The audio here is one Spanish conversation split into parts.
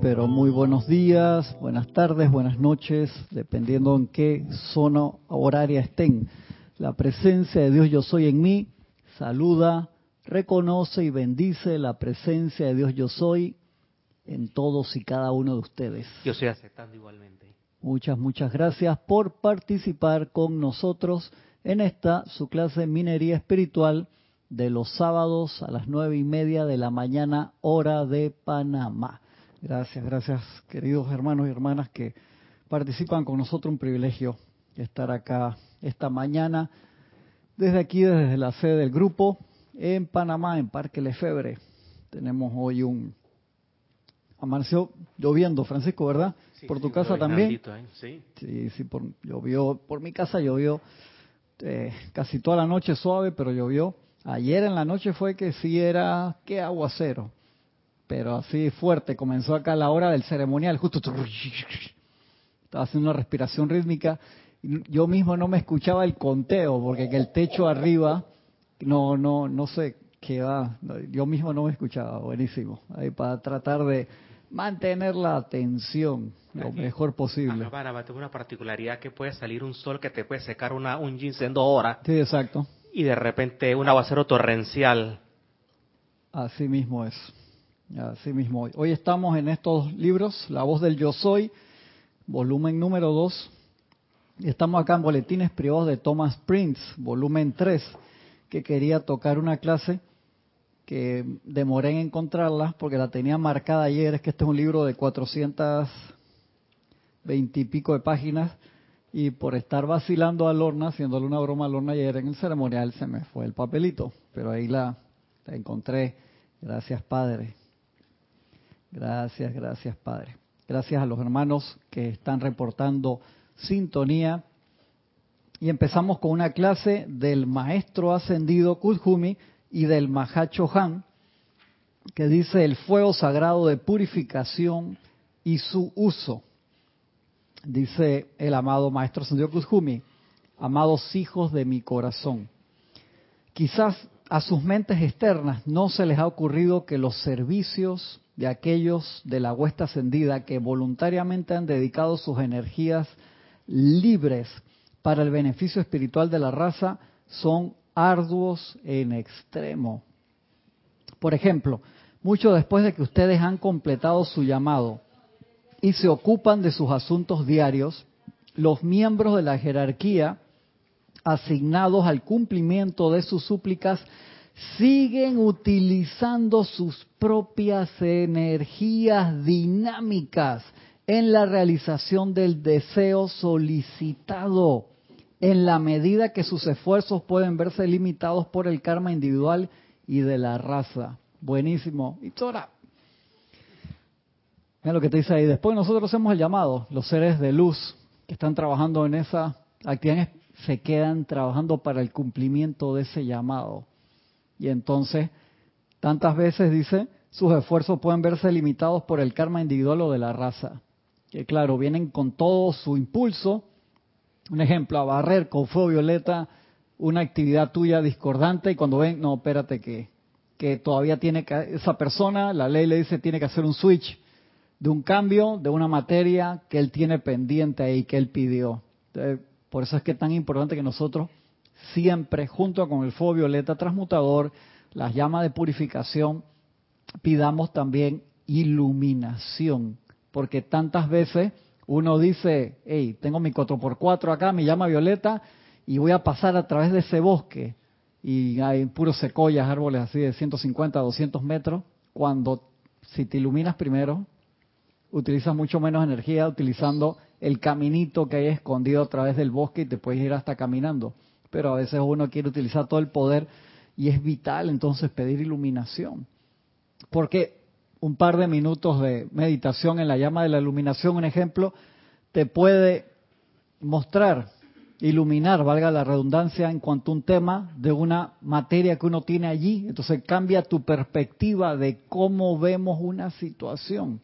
pero muy buenos días, buenas tardes, buenas noches, dependiendo en qué zona horaria estén. La presencia de Dios yo soy en mí, saluda, reconoce y bendice la presencia de Dios yo soy en todos y cada uno de ustedes. Yo estoy aceptando igualmente. Muchas, muchas gracias por participar con nosotros en esta, su clase Minería Espiritual de los sábados a las nueve y media de la mañana, hora de Panamá. Gracias, gracias, queridos hermanos y hermanas que participan con nosotros. Un privilegio estar acá esta mañana, desde aquí, desde la sede del grupo, en Panamá, en Parque Lefebre. Tenemos hoy un. Amaneció lloviendo, Francisco, ¿verdad? Sí, por tu sí, casa también. ¿eh? Sí. Sí, sí, por, llovió. Por mi casa llovió eh, casi toda la noche suave, pero llovió. Ayer en la noche fue que sí era, qué aguacero, pero así fuerte. Comenzó acá la hora del ceremonial, justo estaba haciendo una respiración rítmica. Yo mismo no me escuchaba el conteo, porque que el techo arriba, no, no, no sé qué va. Yo mismo no me escuchaba, buenísimo. Ahí para tratar de mantener la atención lo Aquí. mejor posible. Panamá tiene una particularidad que puede salir un sol que te puede secar una, un jeans en dos horas Sí, exacto. y de repente un aguacero torrencial. Así mismo es. Así mismo. Hoy. Estamos en estos libros, La voz del yo soy, volumen número 2. Y estamos acá en Boletines Privados de Thomas Prince, volumen 3, que quería tocar una clase que demoré en encontrarla porque la tenía marcada ayer. Es que este es un libro de 420 y pico de páginas y por estar vacilando a Lorna, haciéndole una broma a Lorna ayer en el ceremonial, se me fue el papelito. Pero ahí la, la encontré. Gracias, Padre. Gracias, gracias, Padre. Gracias a los hermanos que están reportando sintonía. Y empezamos con una clase del maestro ascendido Kuzhumi y del Mahacho Han, que dice el fuego sagrado de purificación y su uso. Dice el amado maestro ascendido Kuzhumi, amados hijos de mi corazón. Quizás a sus mentes externas no se les ha ocurrido que los servicios de aquellos de la huesta ascendida que voluntariamente han dedicado sus energías libres para el beneficio espiritual de la raza son arduos en extremo. Por ejemplo, mucho después de que ustedes han completado su llamado y se ocupan de sus asuntos diarios, los miembros de la jerarquía asignados al cumplimiento de sus súplicas siguen utilizando sus propias energías dinámicas en la realización del deseo solicitado, en la medida que sus esfuerzos pueden verse limitados por el karma individual y de la raza. Buenísimo. Y Tora, mira lo que te dice ahí. Después nosotros hacemos el llamado, los seres de luz que están trabajando en esa actividad se quedan trabajando para el cumplimiento de ese llamado. Y entonces, tantas veces dice, sus esfuerzos pueden verse limitados por el karma individual o de la raza. Que claro, vienen con todo su impulso. Un ejemplo, a barrer con fuego violeta una actividad tuya discordante y cuando ven, no, espérate que, que todavía tiene que, esa persona, la ley le dice, tiene que hacer un switch de un cambio de una materia que él tiene pendiente ahí, que él pidió. Entonces, por eso es que es tan importante que nosotros siempre, junto con el fuego violeta transmutador, las llamas de purificación, pidamos también iluminación. Porque tantas veces uno dice, hey, tengo mi 4x4 acá, mi llama violeta, y voy a pasar a través de ese bosque. Y hay puros secoyas, árboles así de 150, 200 metros. Cuando, si te iluminas primero, utilizas mucho menos energía utilizando el caminito que hay escondido a través del bosque y te puedes ir hasta caminando. Pero a veces uno quiere utilizar todo el poder y es vital entonces pedir iluminación. Porque un par de minutos de meditación en la llama de la iluminación, un ejemplo, te puede mostrar, iluminar, valga la redundancia, en cuanto a un tema de una materia que uno tiene allí. Entonces cambia tu perspectiva de cómo vemos una situación.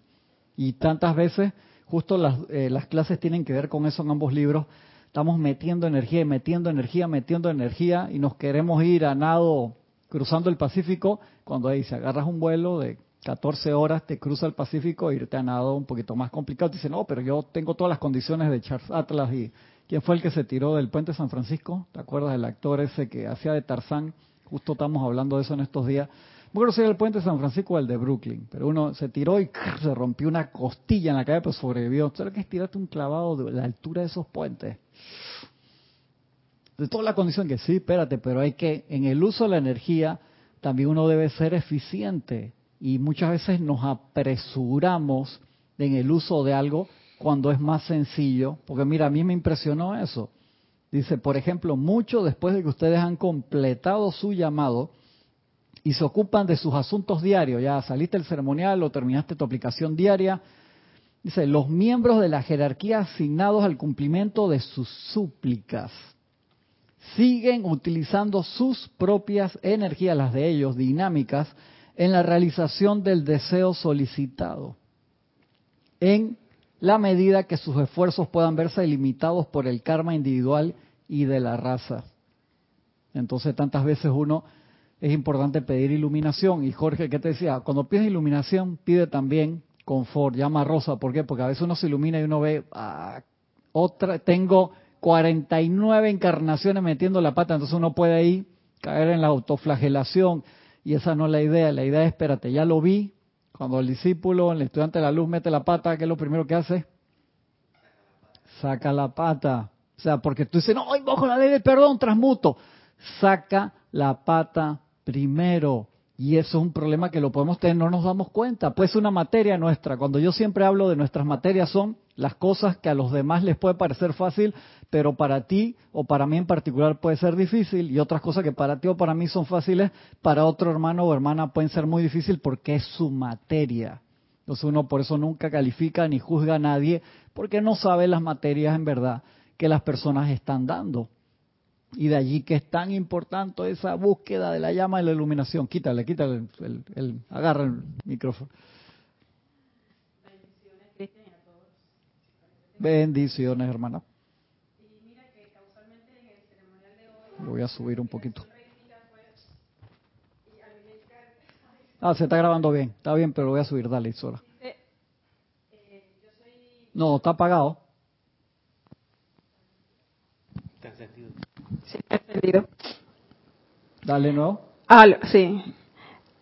Y tantas veces, justo las, eh, las clases tienen que ver con eso en ambos libros. Estamos metiendo energía y metiendo energía, metiendo energía y nos queremos ir a nado cruzando el Pacífico cuando ahí se agarras un vuelo de 14 horas te cruza el Pacífico irte a nado un poquito más complicado. Te dice, no, pero yo tengo todas las condiciones de Charles Atlas y ¿quién fue el que se tiró del puente San Francisco? ¿Te acuerdas del actor ese que hacía de Tarzán? Justo estamos hablando de eso en estos días. No creo si era el puente San Francisco o el de Brooklyn, pero uno se tiró y se rompió una costilla en la calle, pero sobrevivió. ¿Sabes que es tirarte un clavado de la altura de esos puentes? De toda la condición que sí, espérate, pero hay que, en el uso de la energía, también uno debe ser eficiente. Y muchas veces nos apresuramos en el uso de algo cuando es más sencillo. Porque mira, a mí me impresionó eso. Dice, por ejemplo, mucho después de que ustedes han completado su llamado y se ocupan de sus asuntos diarios, ya saliste del ceremonial o terminaste tu aplicación diaria, dice, los miembros de la jerarquía asignados al cumplimiento de sus súplicas siguen utilizando sus propias energías, las de ellos, dinámicas, en la realización del deseo solicitado, en la medida que sus esfuerzos puedan verse limitados por el karma individual y de la raza. Entonces tantas veces uno es importante pedir iluminación. Y Jorge, ¿qué te decía? Cuando pides iluminación, pide también confort, llama a Rosa. ¿Por qué? Porque a veces uno se ilumina y uno ve, ah, otra, tengo 49 encarnaciones metiendo la pata, entonces uno puede ahí caer en la autoflagelación y esa no es la idea, la idea es, espérate, ya lo vi, cuando el discípulo, el estudiante de la luz mete la pata, ¿qué es lo primero que hace? Saca la pata. O sea, porque tú dices, no, bajo la ley del perdón, transmuto. Saca la pata primero. Y eso es un problema que lo podemos tener, no nos damos cuenta. Pues una materia nuestra. Cuando yo siempre hablo de nuestras materias son las cosas que a los demás les puede parecer fácil, pero para ti o para mí en particular puede ser difícil. Y otras cosas que para ti o para mí son fáciles, para otro hermano o hermana pueden ser muy difícil porque es su materia. Entonces uno por eso nunca califica ni juzga a nadie porque no sabe las materias en verdad que las personas están dando. Y de allí que es tan importante esa búsqueda de la llama y la iluminación. Quítale, quítale, el, el, agarra el micrófono. Bendiciones, hermana. voy a subir un poquito. Ah, se está grabando bien. Está bien, pero lo voy a subir. Dale, Isora. No, está apagado. Sí, entendido. Dale, ¿no? Ah, sí.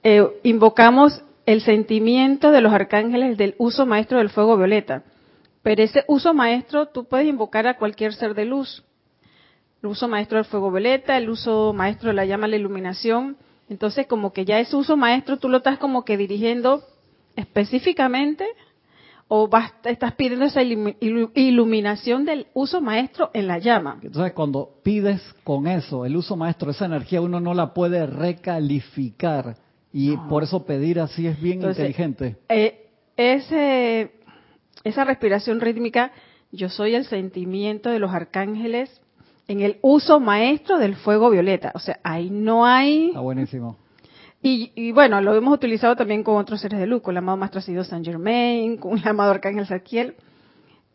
Eh, invocamos el sentimiento de los arcángeles del uso maestro del fuego violeta. Pero ese uso maestro tú puedes invocar a cualquier ser de luz. El uso maestro del fuego violeta, el uso maestro de la llama la iluminación. Entonces, como que ya ese uso maestro tú lo estás como que dirigiendo específicamente o estás pidiendo esa iluminación del uso maestro en la llama. Entonces, cuando pides con eso, el uso maestro, esa energía uno no la puede recalificar y por eso pedir así es bien inteligente. Eh, ese, esa respiración rítmica, yo soy el sentimiento de los arcángeles en el uso maestro del fuego violeta. O sea, ahí no hay... Está buenísimo. Y, bueno, lo hemos utilizado también con otros seres de luz, con el amado Maestro Asido San Germain, con el amado Arcángel Saquiel.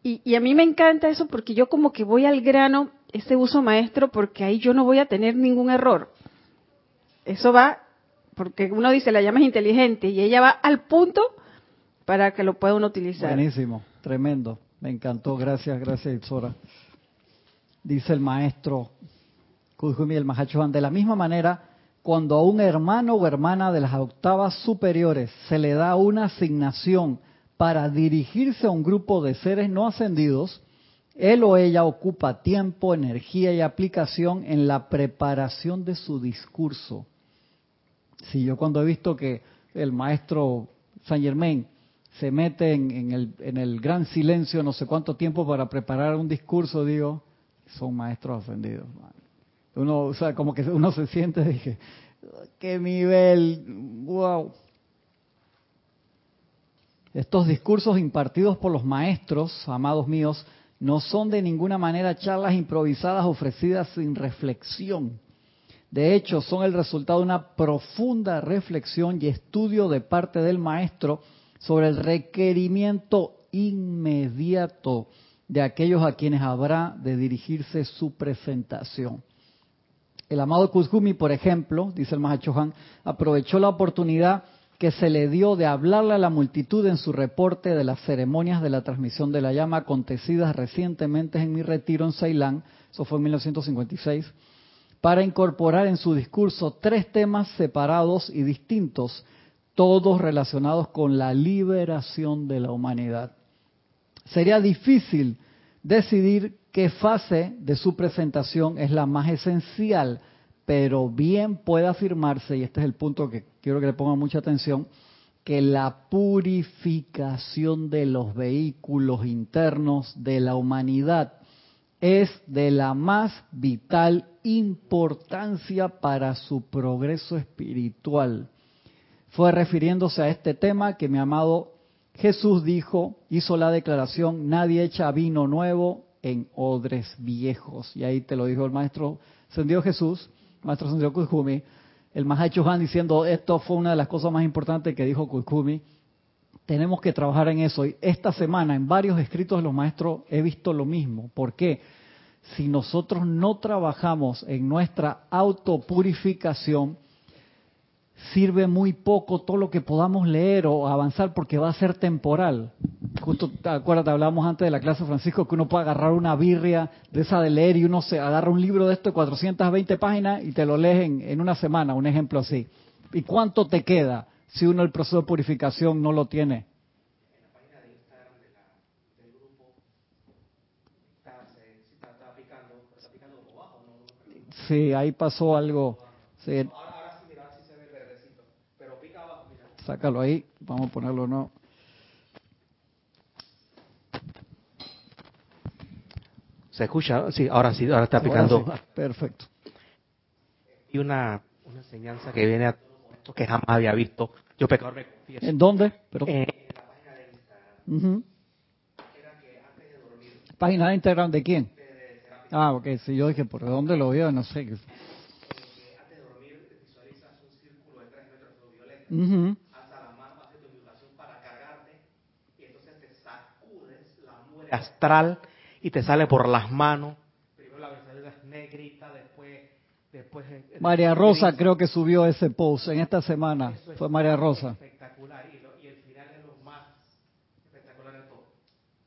Y, y, a mí me encanta eso porque yo como que voy al grano, ese uso maestro, porque ahí yo no voy a tener ningún error. Eso va, porque uno dice, la llama es inteligente y ella va al punto para que lo pueda uno utilizar. Buenísimo, tremendo. Me encantó, gracias, gracias Itzora. Dice el maestro Kuzumi el Mahachohan, de la misma manera cuando a un hermano o hermana de las octavas superiores se le da una asignación para dirigirse a un grupo de seres no ascendidos, él o ella ocupa tiempo, energía y aplicación en la preparación de su discurso. Si yo cuando he visto que el maestro Saint Germain se mete en, el, en el gran silencio no sé cuánto tiempo para preparar un discurso, digo, son maestros ascendidos uno, o sea, como que uno se siente, dije, qué nivel, wow. Estos discursos impartidos por los maestros, amados míos, no son de ninguna manera charlas improvisadas ofrecidas sin reflexión. De hecho, son el resultado de una profunda reflexión y estudio de parte del maestro sobre el requerimiento inmediato de aquellos a quienes habrá de dirigirse su presentación. El amado Kuzgumi, por ejemplo, dice el Mahachohan, aprovechó la oportunidad que se le dio de hablarle a la multitud en su reporte de las ceremonias de la transmisión de la llama acontecidas recientemente en mi retiro en Ceilán, eso fue en 1956, para incorporar en su discurso tres temas separados y distintos, todos relacionados con la liberación de la humanidad. Sería difícil decidir qué fase de su presentación es la más esencial, pero bien puede afirmarse, y este es el punto que quiero que le pongan mucha atención, que la purificación de los vehículos internos de la humanidad es de la más vital importancia para su progreso espiritual. Fue refiriéndose a este tema que mi amado Jesús dijo, hizo la declaración, nadie echa vino nuevo en odres viejos. Y ahí te lo dijo el maestro Sendido Jesús, maestro Sendido Kuzumi, el Mahacho Han diciendo, esto fue una de las cosas más importantes que dijo Kuzumi. Tenemos que trabajar en eso. Y esta semana, en varios escritos de los maestros, he visto lo mismo. ¿Por qué? Si nosotros no trabajamos en nuestra autopurificación, sirve muy poco todo lo que podamos leer o avanzar porque va a ser temporal. Justo, acuérdate, hablábamos antes de la clase Francisco que uno puede agarrar una birria de esa de leer y uno se agarra un libro de esto de 420 páginas y te lo lees en, en una semana, un ejemplo así. ¿Y cuánto te queda si uno el proceso de purificación no lo tiene? Sí, ahí pasó algo. Sí. Sácalo ahí, vamos a ponerlo no. ¿Se escucha? Sí, ahora sí, ahora está picando. Perfecto. Y una, una enseñanza que viene a que jamás había visto. Yo pecador me confieso. ¿En dónde? Pero... En la página de Instagram. De dormir, ¿Página de Instagram de quién? Ah, ok, si yo dije, ¿por dónde lo veo? No sé. que antes de dormir visualizas un círculo de 3 metros de violeta. Ujú. Alza la mano, hace tu invocación para cargarte y entonces te sacudes astral y te sale por las manos. Primero la visualizas negrita, después... después María Rosa creo que subió ese post en esta semana. Eso es Fue María Rosa. Espectacular y, lo- y el final es lo más espectacular de todo.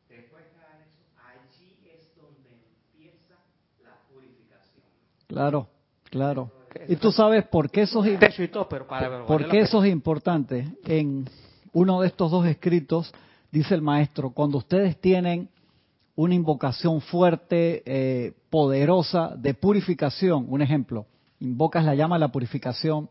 Después de hagan eso, allí es donde empieza la purificación. Claro, claro. Y tú sabes por qué eso es, para por qué eso es importante. En uno de estos dos escritos dice el maestro, cuando ustedes tienen una invocación fuerte, eh, poderosa de purificación, un ejemplo, invocas la llama de la purificación,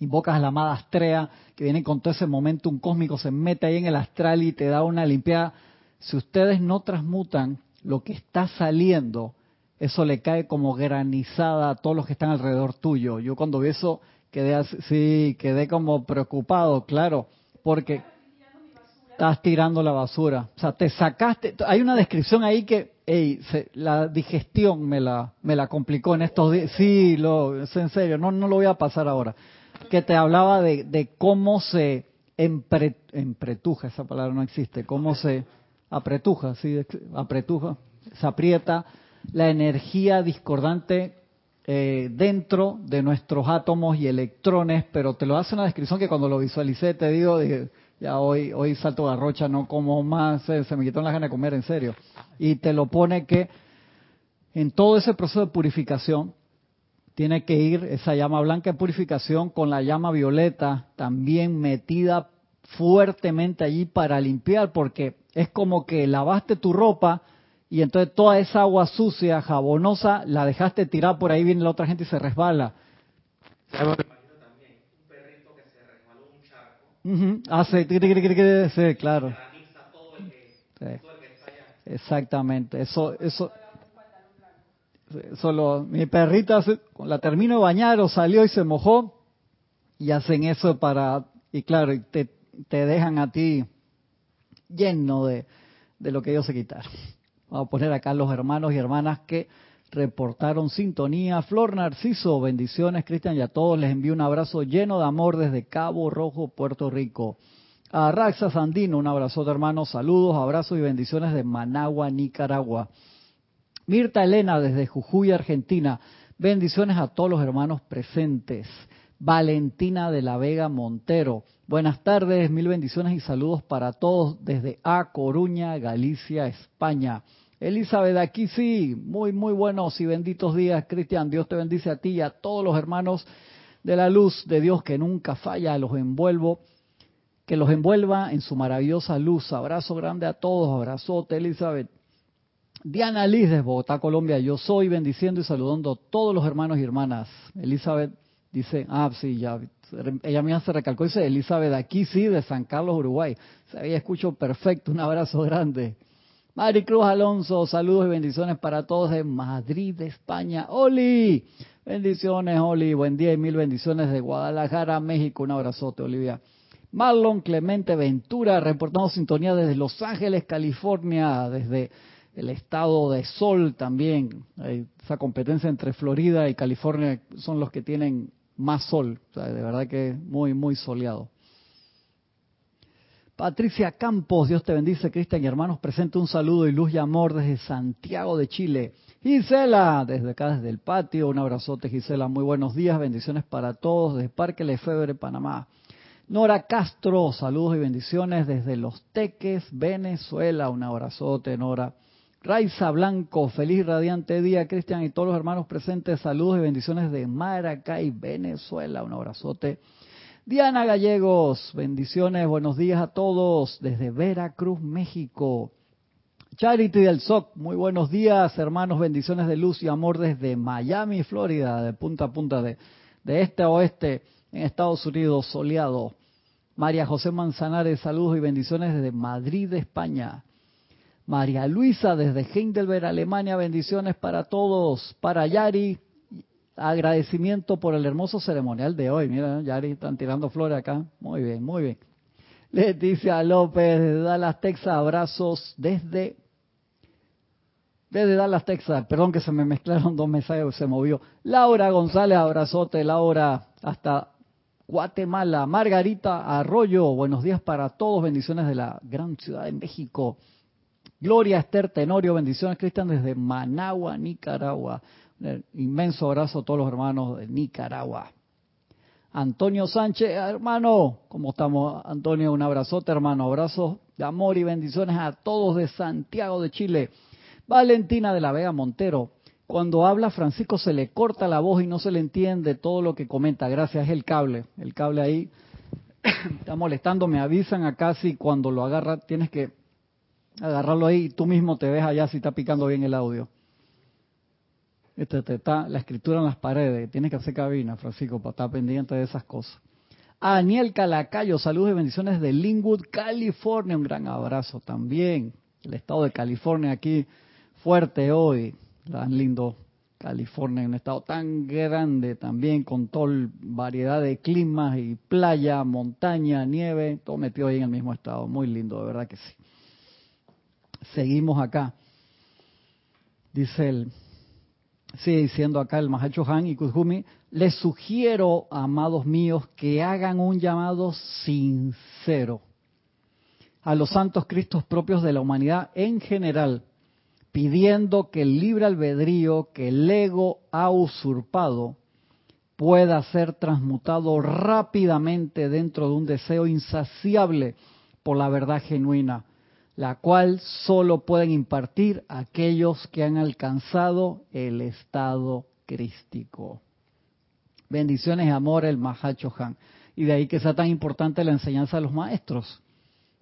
invocas a la amada Astrea, que viene con todo ese momentum cósmico, se mete ahí en el astral y te da una limpiada. Si ustedes no transmutan lo que está saliendo, eso le cae como granizada a todos los que están alrededor tuyo. Yo cuando vi eso quedé así, sí, quedé como preocupado, claro, porque estás tirando la basura. O sea, te sacaste, hay una descripción ahí que, ey, se- la digestión me la, me la complicó en estos días. Sí, lo, es en serio, no, no lo voy a pasar ahora. Que te hablaba de, cómo se empre- empretuja, esa palabra no existe, cómo se apretuja, sí, apretuja, se aprieta la energía discordante eh, dentro de nuestros átomos y electrones, pero te lo hace una descripción que cuando lo visualicé te digo, dije, ya hoy, hoy salto garrocha, no como más, eh, se me quitó las ganas de comer en serio. Y te lo pone que en todo ese proceso de purificación tiene que ir esa llama blanca de purificación con la llama violeta también metida fuertemente allí para limpiar, porque es como que lavaste tu ropa y entonces toda esa agua sucia, jabonosa, la dejaste tirar por ahí, viene la otra gente y se resbala. ¿Sabes lo que imagino también? Un perrito que se resbaló en un charco, Ujú, Hace, sí, claro. Sí. Exactamente, eso, eso, eso lo- mi perrita la terminó de bañar o salió y se mojó y hacen eso para, y claro, te, te dejan a ti lleno de, de lo que ellos se quitaron. Vamos a poner acá los hermanos y hermanas que reportaron sintonía. Flor Narciso, bendiciones, Cristian, y a todos les envío un abrazo lleno de amor desde Cabo Rojo, Puerto Rico. A Raxa Sandino, un abrazo de hermanos, saludos, abrazos y bendiciones de Managua, Nicaragua. Mirta Elena desde Jujuy, Argentina. Bendiciones a todos los hermanos presentes. Valentina de la Vega Montero. Buenas tardes, mil bendiciones y saludos para todos desde A Coruña, Galicia, España. Elizabeth, aquí sí, muy, muy buenos y benditos días, Cristian. Dios te bendice a ti y a todos los hermanos de la luz de Dios que nunca falla. Los envuelvo, que los envuelva en su maravillosa luz. Abrazo grande a todos, abrazote, Elizabeth. Diana Liz de Bogotá, Colombia. Yo soy bendiciendo y saludando a todos los hermanos y hermanas. Elizabeth dice, ah, sí, ya, ella misma se recalcó, dice Elizabeth, aquí sí, de San Carlos, Uruguay. Se había escucho perfecto, un abrazo grande. Maricruz Alonso, saludos y bendiciones para todos de Madrid, España. Oli, bendiciones, Oli, buen día y mil bendiciones de Guadalajara, México. Un abrazote, Olivia. Marlon Clemente Ventura, reportando sintonía desde Los Ángeles, California, desde el estado de Sol también. Esa competencia entre Florida y California son los que tienen más sol. O sea, de verdad que muy, muy soleado. Patricia Campos, Dios te bendice, Cristian y hermanos, presente un saludo y luz y amor desde Santiago de Chile. Gisela, desde acá, desde el patio, un abrazote Gisela, muy buenos días, bendiciones para todos desde Parque Lefebvre, Panamá. Nora Castro, saludos y bendiciones desde Los Teques, Venezuela, un abrazote Nora. Raiza Blanco, feliz radiante día, Cristian y todos los hermanos presentes, saludos y bendiciones de Maracay, Venezuela, un abrazote. Diana Gallegos, bendiciones, buenos días a todos desde Veracruz, México. Charity del SOC, muy buenos días, hermanos, bendiciones de luz y amor desde Miami, Florida, de punta a punta, de, de este a oeste, en Estados Unidos, soleado. María José Manzanares, saludos y bendiciones desde Madrid, España. María Luisa desde Heidelberg, Alemania, bendiciones para todos. Para Yari, agradecimiento por el hermoso ceremonial de hoy. Mira, ya están tirando flores acá. Muy bien, muy bien. Leticia López de Dallas, Texas, abrazos desde desde Dallas, Texas. Perdón que se me mezclaron dos mensajes, se movió. Laura González, abrazote, Laura, hasta Guatemala. Margarita Arroyo, buenos días para todos, bendiciones de la gran ciudad de México. Gloria Esther Tenorio, bendiciones Cristian desde Managua, Nicaragua inmenso abrazo a todos los hermanos de Nicaragua. Antonio Sánchez, hermano, ¿cómo estamos? Antonio, un abrazote, hermano. Abrazo de amor y bendiciones a todos de Santiago de Chile. Valentina de la Vega Montero. Cuando habla Francisco se le corta la voz y no se le entiende todo lo que comenta. Gracias, el cable. El cable ahí está molestando. Me avisan acá si cuando lo agarra tienes que agarrarlo ahí y tú mismo te ves allá si está picando bien el audio. La escritura en las paredes. Tienes que hacer cabina, Francisco, para estar pendiente de esas cosas. A Daniel Calacayo, saludos y bendiciones de Linwood, California. Un gran abrazo también. El estado de California aquí fuerte hoy. Tan lindo California, un estado tan grande también, con toda variedad de climas y playa, montaña, nieve, todo metido ahí en el mismo estado. Muy lindo, de verdad que sí. Seguimos acá. Dice el sigue diciendo acá el Mahacho Han y Kuzumi, les sugiero, amados míos, que hagan un llamado sincero a los santos cristos propios de la humanidad en general, pidiendo que el libre albedrío que el ego ha usurpado pueda ser transmutado rápidamente dentro de un deseo insaciable por la verdad genuina, la cual solo pueden impartir aquellos que han alcanzado el estado crístico. Bendiciones y amor el Mahacho Han. Y de ahí que sea tan importante la enseñanza de los maestros,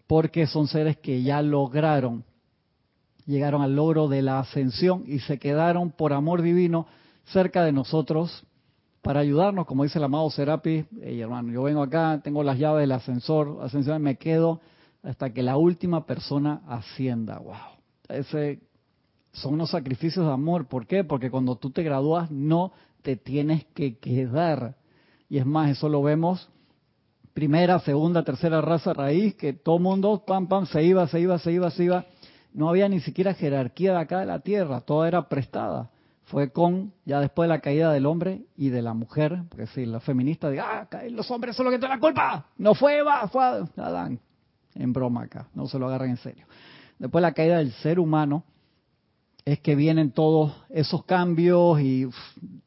porque son seres que ya lograron, llegaron al logro de la ascensión y se quedaron por amor divino cerca de nosotros para ayudarnos, como dice el amado Serapi, hey, hermano, yo vengo acá, tengo las llaves del ascensor, ascensión, me quedo hasta que la última persona ascienda. Wow. Ese son unos sacrificios de amor. ¿Por qué? Porque cuando tú te gradúas no te tienes que quedar. Y es más, eso lo vemos primera, segunda, tercera raza raíz, que todo mundo, pam, pam, se iba, se iba, se iba, se iba. No había ni siquiera jerarquía de acá de la tierra, toda era prestada. Fue con, ya después de la caída del hombre y de la mujer, porque si la feminista dice, ah, los hombres son los que tienen la culpa, no fue Eva, fue Adán en broma acá, no se lo agarren en serio. Después de la caída del ser humano es que vienen todos esos cambios y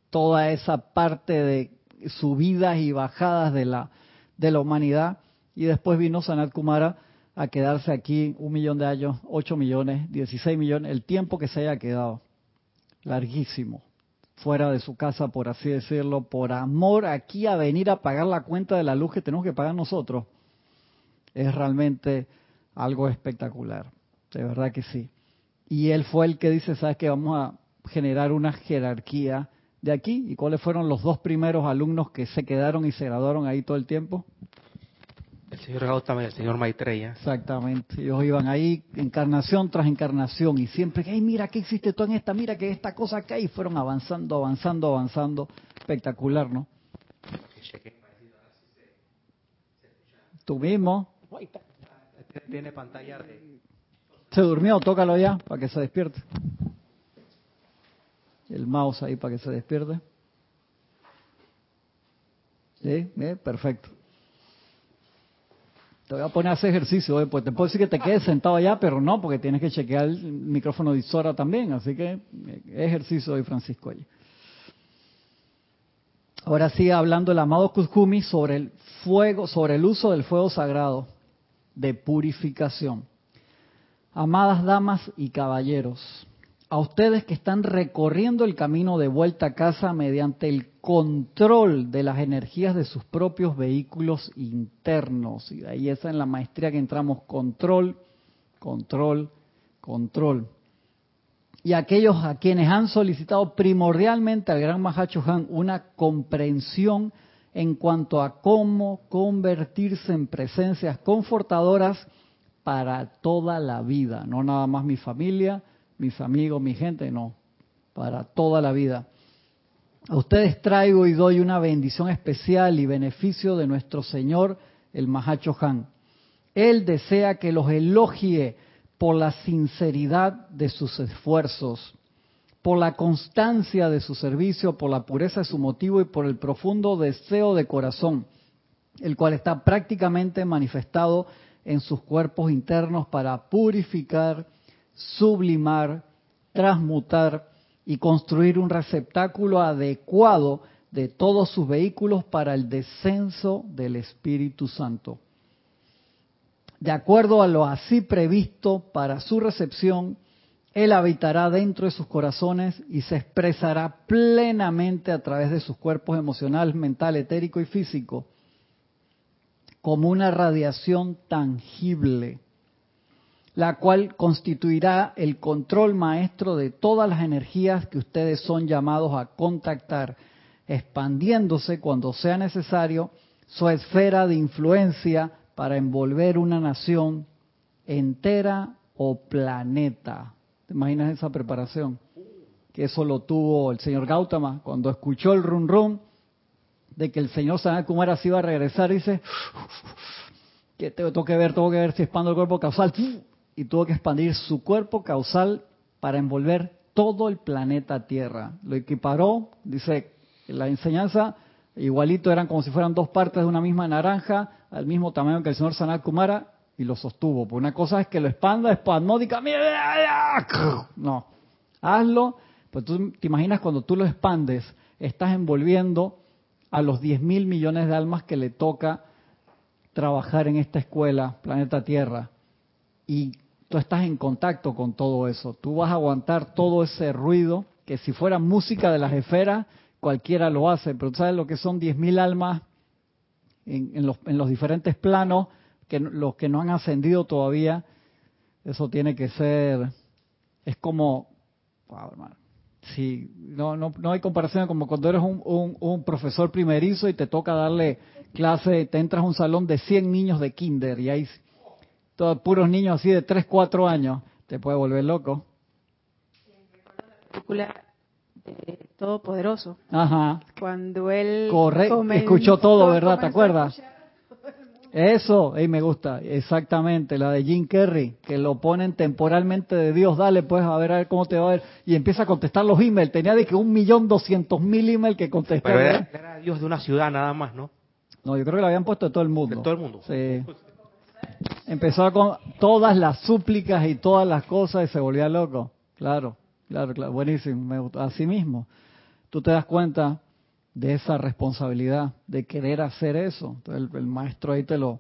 toda esa parte de subidas y bajadas de la, de la humanidad. Y después vino Sanat Kumara a quedarse aquí un millón de años, ocho millones, dieciséis millones, el tiempo que se haya quedado. Larguísimo. Fuera de su casa, por así decirlo, por amor aquí a venir a pagar la cuenta de la luz que tenemos que pagar nosotros. Es realmente algo espectacular. De verdad que sí. Y él fue el que dice, ¿sabes qué? Vamos a generar una jerarquía de aquí. ¿Y cuáles fueron los dos primeros alumnos que se quedaron y se graduaron ahí todo el tiempo? El señor Gautama y el señor Maitreya. Exactamente. Ellos iban ahí encarnación tras encarnación y siempre, ay, mira que existe todo en esta, mira que esta cosa acá y fueron avanzando, avanzando, avanzando. Espectacular, ¿no? Tú mismo. Tiene pantalla de... Se durmió, tócalo ya para que se despierte. El mouse ahí para que se despierte. ¿Sí? ¿Eh? Perfecto. Te voy a poner a hacer ejercicio hoy, pues te puedo decir que te quedes sentado allá, pero no, porque tienes que chequear el micrófono de Isora también, así que eh, ejercicio hoy, Francisco. Allí. Ahora sigue hablando el amado Kuzkumi sobre el fuego, sobre el uso del fuego sagrado de purificación. Amadas damas y caballeros, a ustedes que están recorriendo el camino de vuelta a casa mediante el control de las energías de sus propios vehículos internos. Y de ahí esa en la maestría que entramos, control, control, control. Y aquellos a quienes han solicitado primordialmente al Gran Mahacho Han una comprensión en cuanto a cómo convertirse en presencias confortadoras para toda la vida, no nada más mi familia, mis amigos, mi gente, no, para toda la vida. A ustedes traigo y doy una bendición especial y beneficio de nuestro Señor, el Mahacho Han. Él desea que los elogie por la sinceridad de sus esfuerzos, por la constancia de su servicio, por la pureza de su motivo y por el profundo deseo de corazón, el cual está prácticamente manifestado en sus cuerpos internos para purificar, sublimar, transmutar y construir un receptáculo adecuado de todos sus vehículos para el descenso del Espíritu Santo. De acuerdo a lo así previsto para su recepción, Él habitará dentro de sus corazones y se expresará plenamente a través de sus cuerpos emocional, mental, etérico y físico, como una radiación tangible la cual constituirá el control maestro de todas las energías que ustedes son llamados a contactar, expandiéndose cuando sea necesario su esfera de influencia para envolver una nación entera o planeta. ¿Te imaginas esa preparación? Que eso lo tuvo el señor Gautama cuando escuchó el rum rum de que el señor Sanat Kumara se iba a regresar, dice, que tengo que ver, tengo que ver si expando el cuerpo causal y tuvo que expandir su cuerpo causal para envolver todo el planeta Tierra. Lo equiparó, dice la enseñanza, igualito eran como si fueran dos partes de una misma naranja, al mismo tamaño que el señor Sanat Kumara, y lo sostuvo. Pues una cosa es que lo expanda espasmódicamente. No, hazlo. Pues tú te imaginas cuando tú lo expandes, estás envolviendo a los 10 mil millones de almas que le toca trabajar en esta escuela, planeta Tierra. Y tú estás en contacto con todo eso. Tú vas a aguantar todo ese ruido, que si fuera música de las esferas, cualquiera lo hace, pero tú sabes lo que son 10.000 almas en, los, diferentes planos, que los que no han ascendido todavía, eso tiene que ser, es como, wow, hermano, sí, no, no, no hay comparación como cuando eres un, un, profesor primerizo y te toca darle clase, te entras a un salón de 100 niños de kinder y hay todos puros niños así de 3, 4 años, te puede volver loco. película Todopoderoso. Ajá. Cuando él Correcto, escuchó todo, ¿verdad? ¿Te acuerdas? Eso, ahí me gusta, exactamente, la de Jim Carrey, que lo ponen temporalmente de Dios, dale pues a ver a ver cómo te va a ver, y empieza a contestar los emails, tenía de que un millón doscientos mil emails que contestar. Pero era, Dios de una ciudad nada más, ¿no? No, yo creo que lo habían puesto de todo el mundo. De todo el mundo. Sí. Empezó con todas las súplicas y todas las cosas y se volvía loco. Claro, claro, claro. Buenísimo. Me Así mismo, tú te das cuenta de esa responsabilidad, de querer hacer eso. Entonces el, el maestro ahí te lo,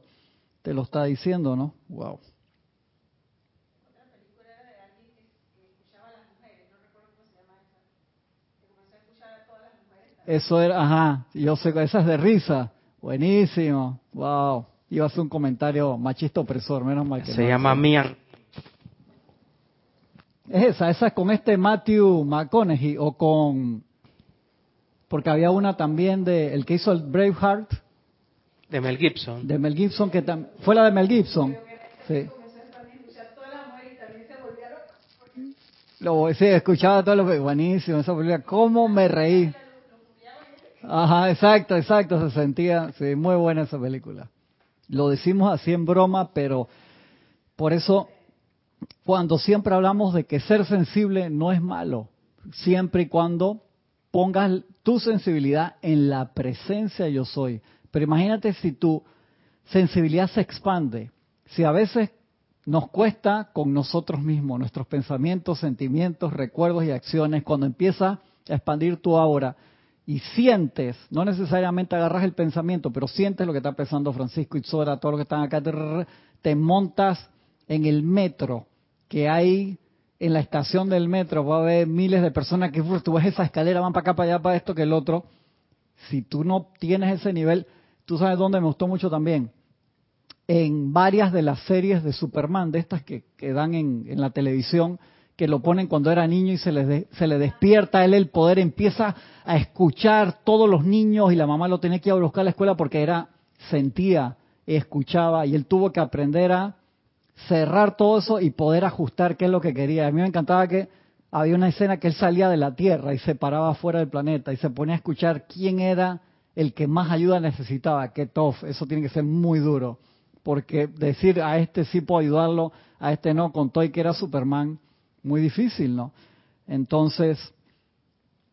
te lo está diciendo, ¿no? Wow. Eso era, ajá, yo sé, esas de risa. Buenísimo, wow. Iba a hacer un comentario machista opresor, menos mal que Se llama Mian. Es esa, esa es con este Matthew McConaughey o con... Porque había una también de el que hizo el Braveheart, De Mel Gibson. de Mel Gibson, que tam- fue la de Mel Gibson. Sí. Lo, sí, escuchaba todo lo que... Buenísimo, esa película. ¿Cómo me reí? Ajá, exacto, exacto, se sentía... Sí, muy buena esa película. Lo decimos así en broma, pero por eso cuando siempre hablamos de que ser sensible no es malo, siempre y cuando pongas tu sensibilidad en la presencia yo soy. Pero imagínate si tu sensibilidad se expande, si a veces nos cuesta con nosotros mismos, nuestros pensamientos, sentimientos, recuerdos y acciones, cuando empieza a expandir tu aura y sientes, no necesariamente agarras el pensamiento, pero sientes lo que está pensando Francisco Itzora, todos los que están acá, te montas en el metro que hay en la estación del metro, va a haber miles de personas que uf, tú esa escalera, van para acá, para allá, para esto, que el otro. Si tú no tienes ese nivel, tú sabes dónde me gustó mucho también. En varias de las series de Superman, de estas que, que dan en, en la televisión, que lo ponen cuando era niño y se le, de- se le despierta él el poder, empieza a escuchar todos los niños y la mamá lo tenía que ir a buscar a la escuela porque era, sentía, escuchaba y él tuvo que aprender a cerrar todo eso y poder ajustar qué es lo que quería. A mí me encantaba que había una escena que él salía de la Tierra y se paraba fuera del planeta y se ponía a escuchar quién era el que más ayuda necesitaba. Qué tough, eso tiene que ser muy duro. Porque decir a este sí puedo ayudarlo, a este no, con todo y que era Superman, muy difícil, ¿no? Entonces,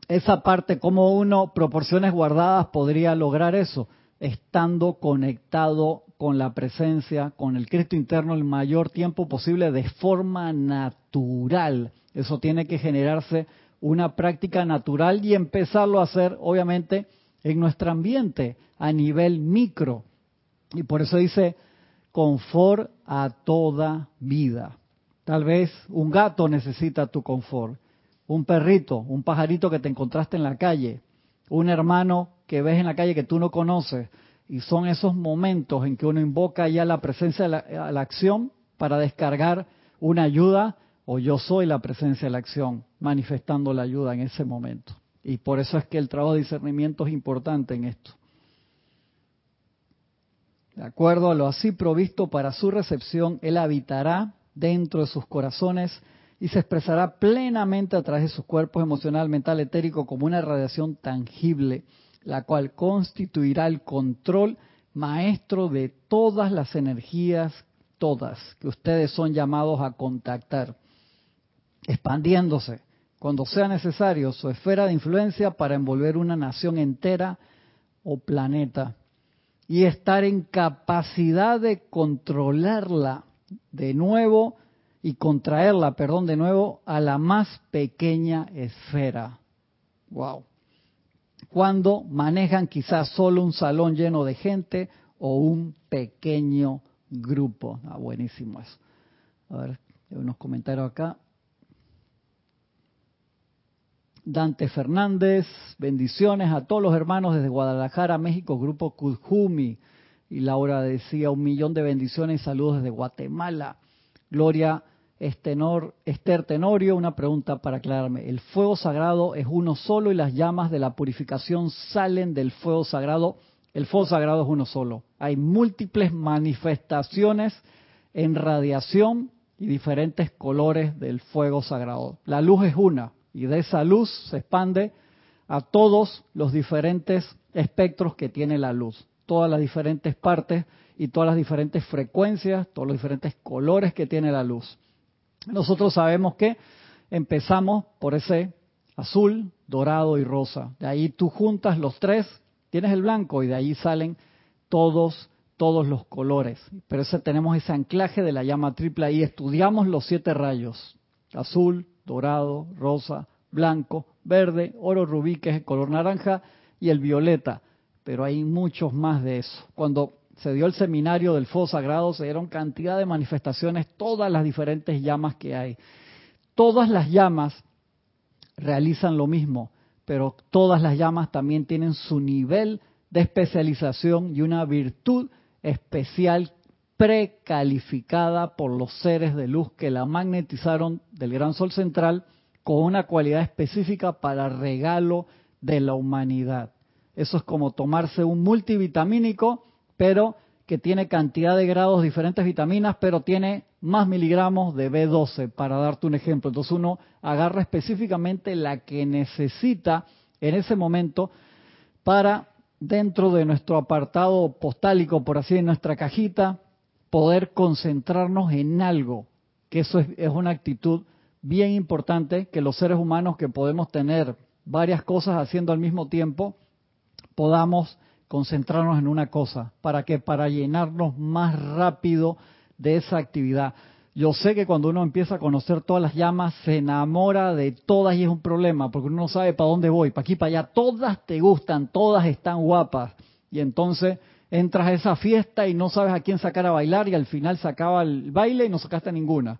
esa parte, como uno, proporciones guardadas, podría lograr eso, estando conectado con la presencia, con el Cristo interno el mayor tiempo posible de forma natural. Eso tiene que generarse una práctica natural y empezarlo a hacer, obviamente, en nuestro ambiente, a nivel micro. Y por eso dice, confort a toda vida. Tal vez un gato necesita tu confort, un perrito, un pajarito que te encontraste en la calle, un hermano que ves en la calle que tú no conoces. Y son esos momentos en que uno invoca ya la presencia de la, a la acción para descargar una ayuda o yo soy la presencia de la acción, manifestando la ayuda en ese momento. Y por eso es que el trabajo de discernimiento es importante en esto. De acuerdo a lo así provisto para su recepción, Él habitará dentro de sus corazones y se expresará plenamente a través de sus cuerpos emocional, mental, etérico como una radiación tangible, la cual constituirá el control maestro de todas las energías, todas, que ustedes son llamados a contactar, expandiéndose cuando sea necesario su esfera de influencia para envolver una nación entera o planeta y estar en capacidad de controlarla de nuevo y contraerla, perdón, de nuevo a la más pequeña esfera. Wow. Cuando manejan quizás solo un salón lleno de gente o un pequeño grupo. Ah, buenísimo eso. A ver, unos comentarios acá. Dante Fernández, bendiciones a todos los hermanos desde Guadalajara, México, Grupo Kujumi. Y Laura decía un millón de bendiciones y saludos desde Guatemala. Gloria Estenor, Esther Tenorio, una pregunta para aclararme. El fuego sagrado es uno solo y las llamas de la purificación salen del fuego sagrado. El fuego sagrado es uno solo. Hay múltiples manifestaciones en radiación y diferentes colores del fuego sagrado. La luz es una y de esa luz se expande a todos los diferentes espectros que tiene la luz, todas las diferentes partes y todas las diferentes frecuencias, todos los diferentes colores que tiene la luz. Nosotros sabemos que empezamos por ese azul, dorado y rosa. De ahí tú juntas los tres, tienes el blanco y de ahí salen todos todos los colores. Pero ese tenemos ese anclaje de la llama triple ahí. Estudiamos los siete rayos: azul, dorado, rosa, blanco, verde, oro rubí, que es el color naranja, y el violeta, pero hay muchos más de eso. Cuando se dio el seminario del fuego sagrado, se dieron cantidad de manifestaciones, todas las diferentes llamas que hay. Todas las llamas realizan lo mismo, pero todas las llamas también tienen su nivel de especialización y una virtud especial precalificada por los seres de luz que la magnetizaron del gran sol central con una cualidad específica para regalo de la humanidad. Eso es como tomarse un multivitamínico, pero que tiene cantidad de grados diferentes vitaminas, pero tiene más miligramos de B12, para darte un ejemplo. Entonces uno agarra específicamente la que necesita en ese momento para, dentro de nuestro apartado postálico, por así, en nuestra cajita, poder concentrarnos en algo, que eso es, es una actitud bien importante, que los seres humanos que podemos tener varias cosas haciendo al mismo tiempo, podamos concentrarnos en una cosa, para que para llenarnos más rápido de esa actividad. Yo sé que cuando uno empieza a conocer todas las llamas, se enamora de todas y es un problema, porque uno no sabe para dónde voy, para aquí, para allá, todas te gustan, todas están guapas. Y entonces entras a esa fiesta y no sabes a quién sacar a bailar y al final se acaba el baile y no sacaste ninguna.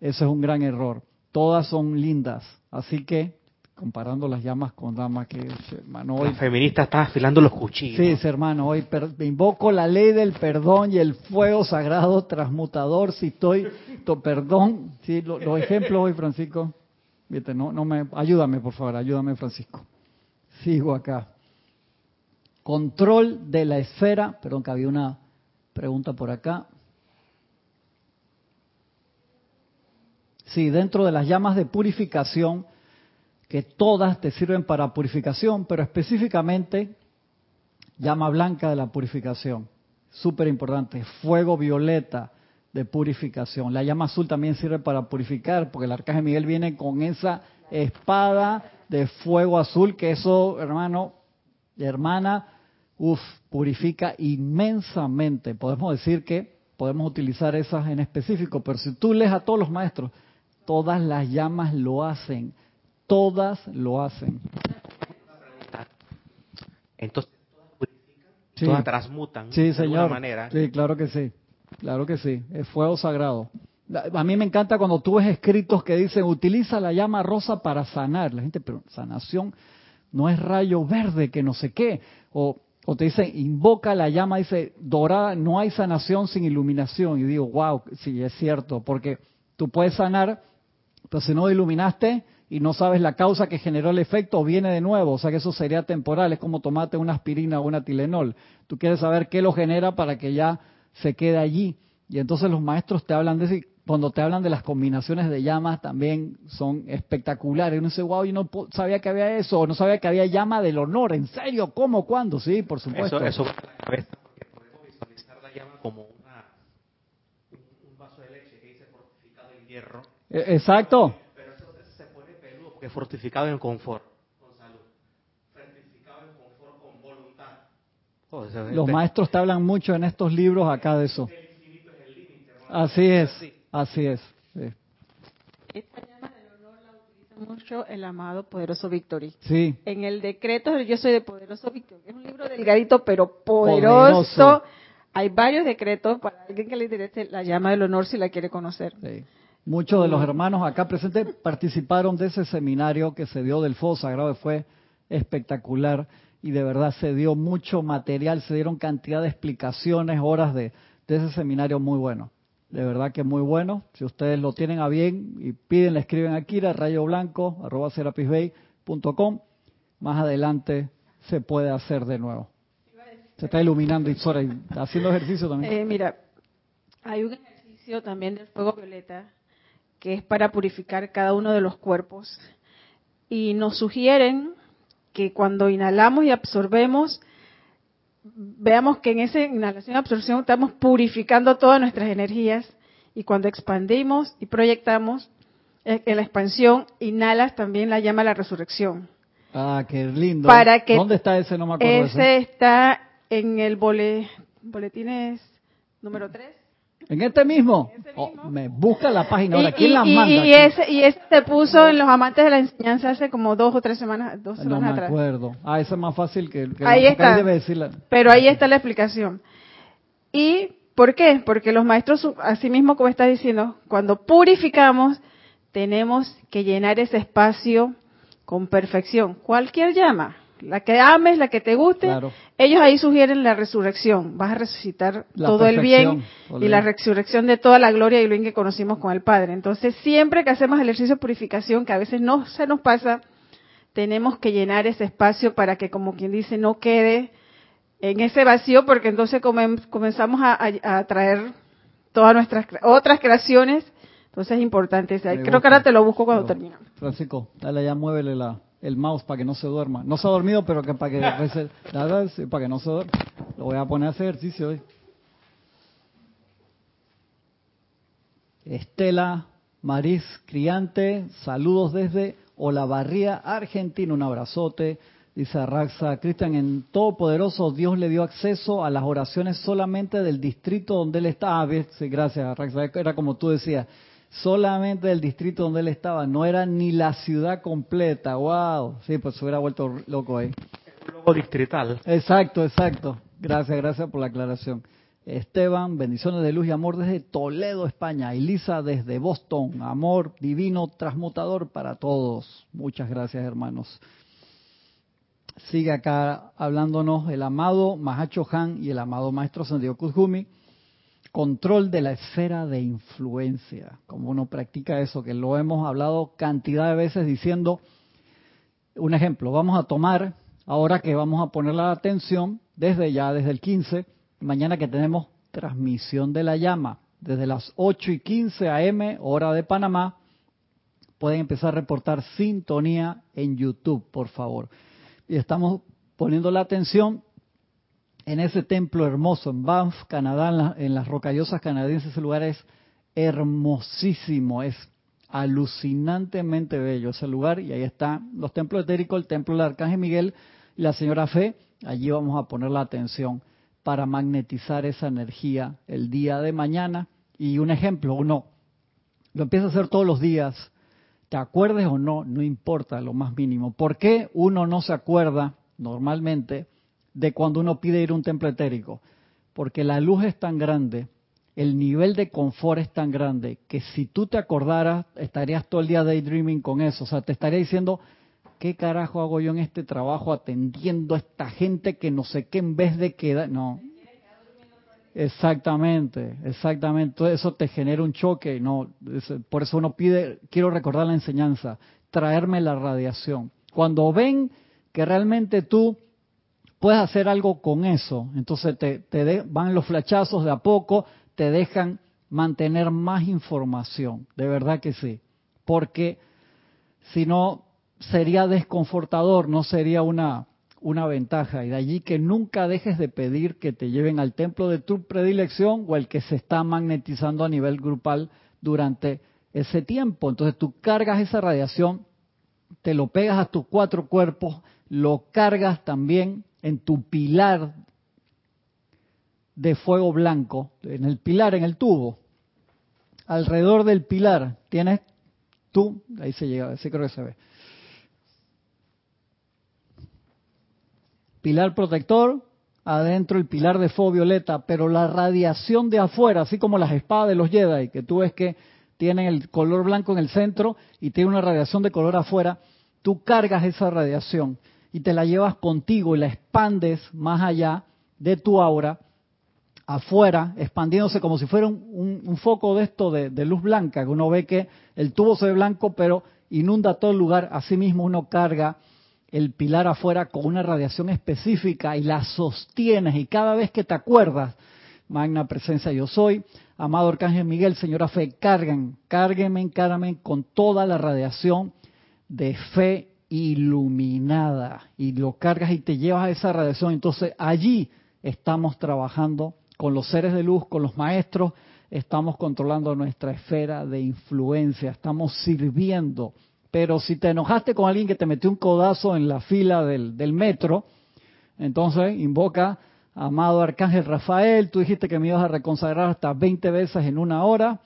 Ese es un gran error. Todas son lindas. Así que comparando las llamas con damas que hermano hoy. La feminista está afilando los cuchillos. sí hermano hoy per- me invoco la ley del perdón y el fuego sagrado transmutador si estoy to, perdón sí lo- los ejemplos hoy Francisco. Viste, no no me ayúdame por favor ayúdame Francisco. Sigo acá. Control de la esfera perdón que había una pregunta por acá. Sí dentro de las llamas de purificación que todas te sirven para purificación, pero específicamente llama blanca de la purificación, súper importante, fuego violeta de purificación. La llama azul también sirve para purificar, porque el arcángel Miguel viene con esa espada de fuego azul, que eso, hermano, hermana, uff, purifica inmensamente. Podemos decir que podemos utilizar esas en específico, pero si tú lees a todos los maestros, todas las llamas lo hacen todas lo hacen. Entonces, todas purifican, Sí. todas transmutan Sí, de señor. alguna manera. Sí, claro que sí. Claro que sí. Es fuego sagrado. A mí me encanta cuando tú ves escritos que dicen utiliza la llama rosa para sanar. La gente, pero sanación no es rayo verde, que no sé qué. O, o te dicen invoca la llama, dice dorada, no hay sanación sin iluminación. Y digo, wow, sí, es cierto, porque tú puedes sanar, pero si no iluminaste y no sabes la causa que generó el efecto, viene de nuevo. O sea que eso sería temporal. Es como tomarte una aspirina o una Tilenol. Tú quieres saber qué lo genera para que ya se quede allí. Y entonces los maestros te hablan de eso. y Cuando te hablan de las combinaciones de llamas también son espectaculares. Uno dice, wow, yo no sabía que había eso, o no sabía que había llama del honor. ¿En serio? ¿Cómo? ¿Cuándo? Sí, por supuesto. Eso, eso la cabeza, porque podemos visualizar la llama como una, un, vaso de leche que dice fortificado en hierro, Eh, Exacto. Es fortificado en confort, con salud, fortificado en confort con voluntad. Oh, o sea, Los este- maestros te hablan mucho en estos libros acá de eso. Así es, así es. sí. Esta llama del honor la utiliza mucho el amado poderoso Victory. Sí, En el decreto Yo soy de poderoso Victory, es un libro delgadito pero poderoso. Poderoso. Hay varios decretos para alguien que le interese la llama del honor si la quiere conocer. Sí. Muchos de los hermanos acá presentes participaron de ese seminario que se dio del Fuego Sagrado, que fue espectacular y de verdad se dio mucho material, se dieron cantidad de explicaciones, horas de, de ese seminario muy bueno. De verdad que muy bueno. Si ustedes lo tienen a bien y piden, le escriben a Kira, rayo blanco, arroba serapisbay.com. Más adelante se puede hacer de nuevo. Se está iluminando y haciendo ejercicio también. Eh, mira, hay un ejercicio también del fuego violeta que es para purificar cada uno de los cuerpos y nos sugieren que cuando inhalamos y absorbemos veamos que en esa inhalación y absorción estamos purificando todas nuestras energías y cuando expandimos y proyectamos eh, en la expansión inhalas también la llama a la resurrección. Ah, qué lindo. Para que- ¿Dónde está ese? No me acuerdo. ese. Ese está en el bole, boletines número 3. ¿En este mismo? Este Oh, mismo. me busca la página ahora. Y, ¿Quién y- la manda? y ese, y ese se puso en los amantes de la enseñanza hace como dos o tres semanas, dos No semanas me atrás. acuerdo. Ah, ese es más fácil que, que Ahí está. debe decirla. Pero ahí está la explicación. ¿Y por qué? Porque los maestros, así mismo como estás diciendo, cuando purificamos, tenemos que llenar ese espacio con perfección. Cualquier llama, la que ames, la que te guste, Claro. ellos ahí sugieren la resurrección. Vas a resucitar La todo el bien el y la resurrección de toda la gloria y el bien que conocimos con el Padre. Entonces, siempre que hacemos ejercicio de purificación, que a veces no se nos pasa, tenemos que llenar ese espacio para que, como quien dice, no quede en ese vacío, porque entonces comen- comenzamos a, a- a traer todas nuestras otras creaciones. Entonces es importante. Creo que ahora te lo busco cuando Pero, termine. Francisco, dale ya, muévele la, el mouse para que no se duerma. No se ha dormido, pero que para que para que no se duerma. Lo voy a poner a hacer ejercicio hoy. Estela Maris Criante, saludos desde Olavarría, Argentina, un abrazote. Dice Raxa, Cristian, en Todopoderoso Dios le dio acceso a las oraciones solamente del distrito donde él estaba. Ah, gracias Raxa, era como tú decías, solamente del distrito donde él estaba, no era ni la ciudad completa. Wow, sí, pues se hubiera vuelto loco ahí. Un logo distrital. Exacto, exacto. Gracias, gracias por la aclaración. Esteban, bendiciones de luz y amor desde Toledo, España. Elisa desde Boston, amor divino transmutador para todos. Muchas gracias, hermanos. Sigue acá hablándonos el amado Mahacho Han y el amado Maestro Sendio Kuzumi. Control de la esfera de influencia. Como uno practica eso, que lo hemos hablado cantidad de veces diciendo, un ejemplo, vamos a tomar, ahora que vamos a poner la atención, desde ya, desde el 15, mañana que tenemos transmisión de la llama, desde las 8 y 15 AM, hora de Panamá, pueden empezar a reportar sintonía en YouTube, por favor. Y estamos poniendo la atención en ese templo hermoso en Banff, Canadá, en, en las rocallosas canadienses. Ese lugar es hermosísimo, es alucinantemente bello ese lugar. Y ahí están los templos etéricos, el templo del Arcángel Miguel y la Señora Fe. Allí vamos a poner la atención para magnetizar esa energía el día de mañana. Y un ejemplo, uno lo empieza a hacer todos los días, te acuerdes o no, no importa lo más mínimo. ¿Por qué uno no se acuerda normalmente de cuando uno pide ir a un templo etérico? Porque la luz es tan grande, el nivel de confort es tan grande, que si tú te acordaras, estarías todo el día daydreaming con eso. O sea, te estaría diciendo, ¿qué carajo hago yo en este trabajo atendiendo a esta gente que no sé qué en vez de quedar? No. Exactamente, exactamente. Todo eso te genera un choque. No, por eso uno pide, quiero recordar la enseñanza, traerme la radiación. Cuando ven que realmente tú puedes hacer algo con eso, entonces te, de- van los flachazos de a poco, te dejan mantener más información. De verdad que sí. Porque si no sería desconfortador, no sería una, una ventaja. Y de allí que nunca dejes de pedir que te lleven al templo de tu predilección o el que se está magnetizando a nivel grupal durante ese tiempo. Entonces tú cargas esa radiación, te lo pegas a tus cuatro cuerpos, lo cargas también en tu pilar de fuego blanco, en el pilar, en el tubo. Alrededor del pilar tienes tú, ahí se llega, así creo que se ve. Pilar protector, adentro el pilar de fuego violeta, pero la radiación de afuera, así como las espadas de los Jedi, que tú ves que tienen el color blanco en el centro y tiene una radiación de color afuera, tú cargas esa radiación y te la llevas contigo y la expandes más allá de tu aura, afuera, expandiéndose como si fuera un, foco de esto de, luz blanca, que uno ve que el tubo se ve blanco, pero inunda todo el lugar. Asimismo, uno carga el pilar afuera con una radiación específica y la sostienes. Y cada vez que te acuerdas, magna presencia yo soy, amado Arcángel Miguel, señora fe, cargan, cárguenme, cárguenme con toda la radiación de fe iluminada. Y lo cargas y te llevas a esa radiación. Entonces allí estamos trabajando con los seres de luz, con los maestros, estamos controlando nuestra esfera de influencia, estamos sirviendo. Pero si te enojaste con alguien que te metió un codazo en la fila del, metro, entonces invoca Amado Arcángel Rafael, tú dijiste que me ibas a reconsagrar hasta 20 veces en una hora.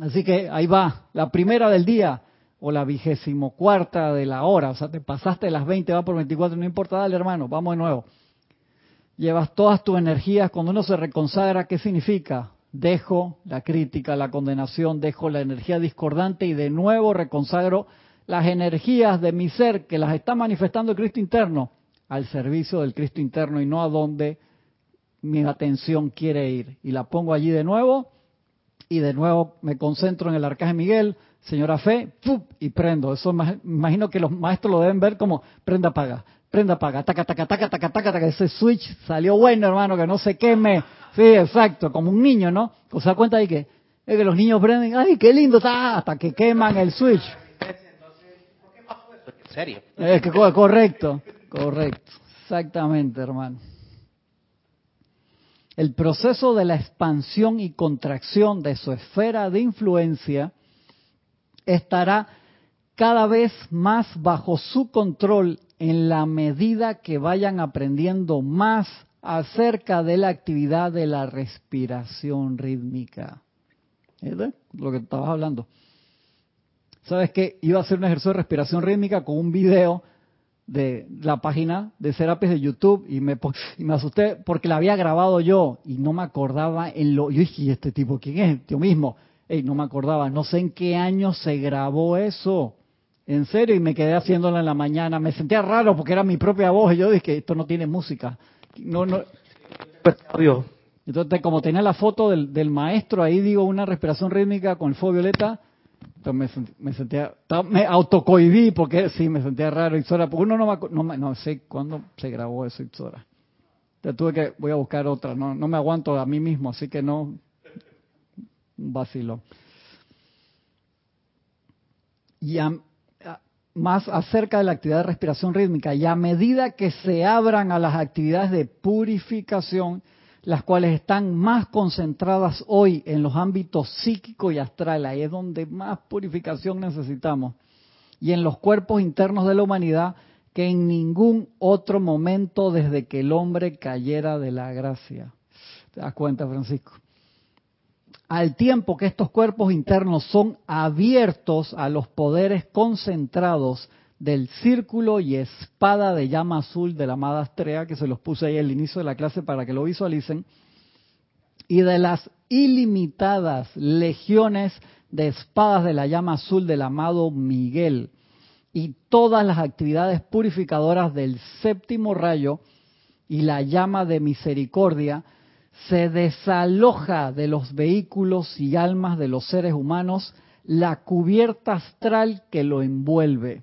Así que ahí va, la primera del día o la vigésimo cuarta de la hora. O sea, te pasaste las 20, va por 24, no importa, dale hermano, vamos de nuevo. Llevas todas tus energías. Cuando uno se reconsagra, ¿qué significa? Dejo la crítica, la condenación, dejo la energía discordante y de nuevo reconsagro las energías de mi ser que las está manifestando el Cristo interno al servicio del Cristo interno y no a donde mi atención quiere ir. Y la pongo allí de nuevo y de nuevo me concentro en el arcángel Miguel, señora fe, y prendo. Eso imagino que los maestros lo deben ver como prenda apaga, prenda apaga, taca, taca, taca, taca, taca, taca, ese switch salió bueno, hermano, que no se queme. Sí, exacto, como un niño, ¿no? ¿Os da cuenta de que, es que los niños prenden, ay, qué lindo está, hasta que queman el switch. ¿En serio? Es que correcto. Correcto, exactamente, hermano. El proceso de la expansión y contracción de su esfera de influencia estará cada vez más bajo su control en la medida que vayan aprendiendo más acerca de la actividad de la respiración rítmica. ¿Es lo que estabas hablando? ¿Sabes qué? Iba a hacer un ejercicio de respiración rítmica con un video de la página de Serapis de YouTube y me, me asusté porque la había grabado yo y no me acordaba en lo... Yo dije, este tipo quién es? Yo mismo. Ey, no me acordaba, no sé en qué año se grabó eso. En serio, y me quedé haciéndolo en la mañana. Me sentía raro porque era mi propia voz y yo dije, esto no tiene música. No, no. Entonces, como tenía la foto del, del maestro, ahí digo una respiración rítmica con el fuego violeta, me, me, sentía, me autocohibí porque sí, me sentía raro, Ixora, porque uno no, no, no sé cuándo se grabó eso, Ixora. Te tuve que, voy a buscar otra, no, no me aguanto a mí mismo, así que no, vacilo. Y más acerca de la actividad de respiración rítmica, y a medida que se abran a las actividades de purificación, las cuales están más concentradas hoy en los ámbitos psíquico y astral, ahí es donde más purificación necesitamos, y en los cuerpos internos de la humanidad que en ningún otro momento desde que el hombre cayera de la gracia. ¿Te das cuenta, Francisco? Al tiempo que estos cuerpos internos son abiertos a los poderes concentrados del círculo y espada de llama azul de la amada Astrea, que se los puse ahí al inicio de la clase para que lo visualicen, y de las ilimitadas legiones de espadas de la llama azul del amado Miguel, y todas las actividades purificadoras del séptimo rayo y la llama de misericordia, se desaloja de los vehículos y almas de los seres humanos la cubierta astral que lo envuelve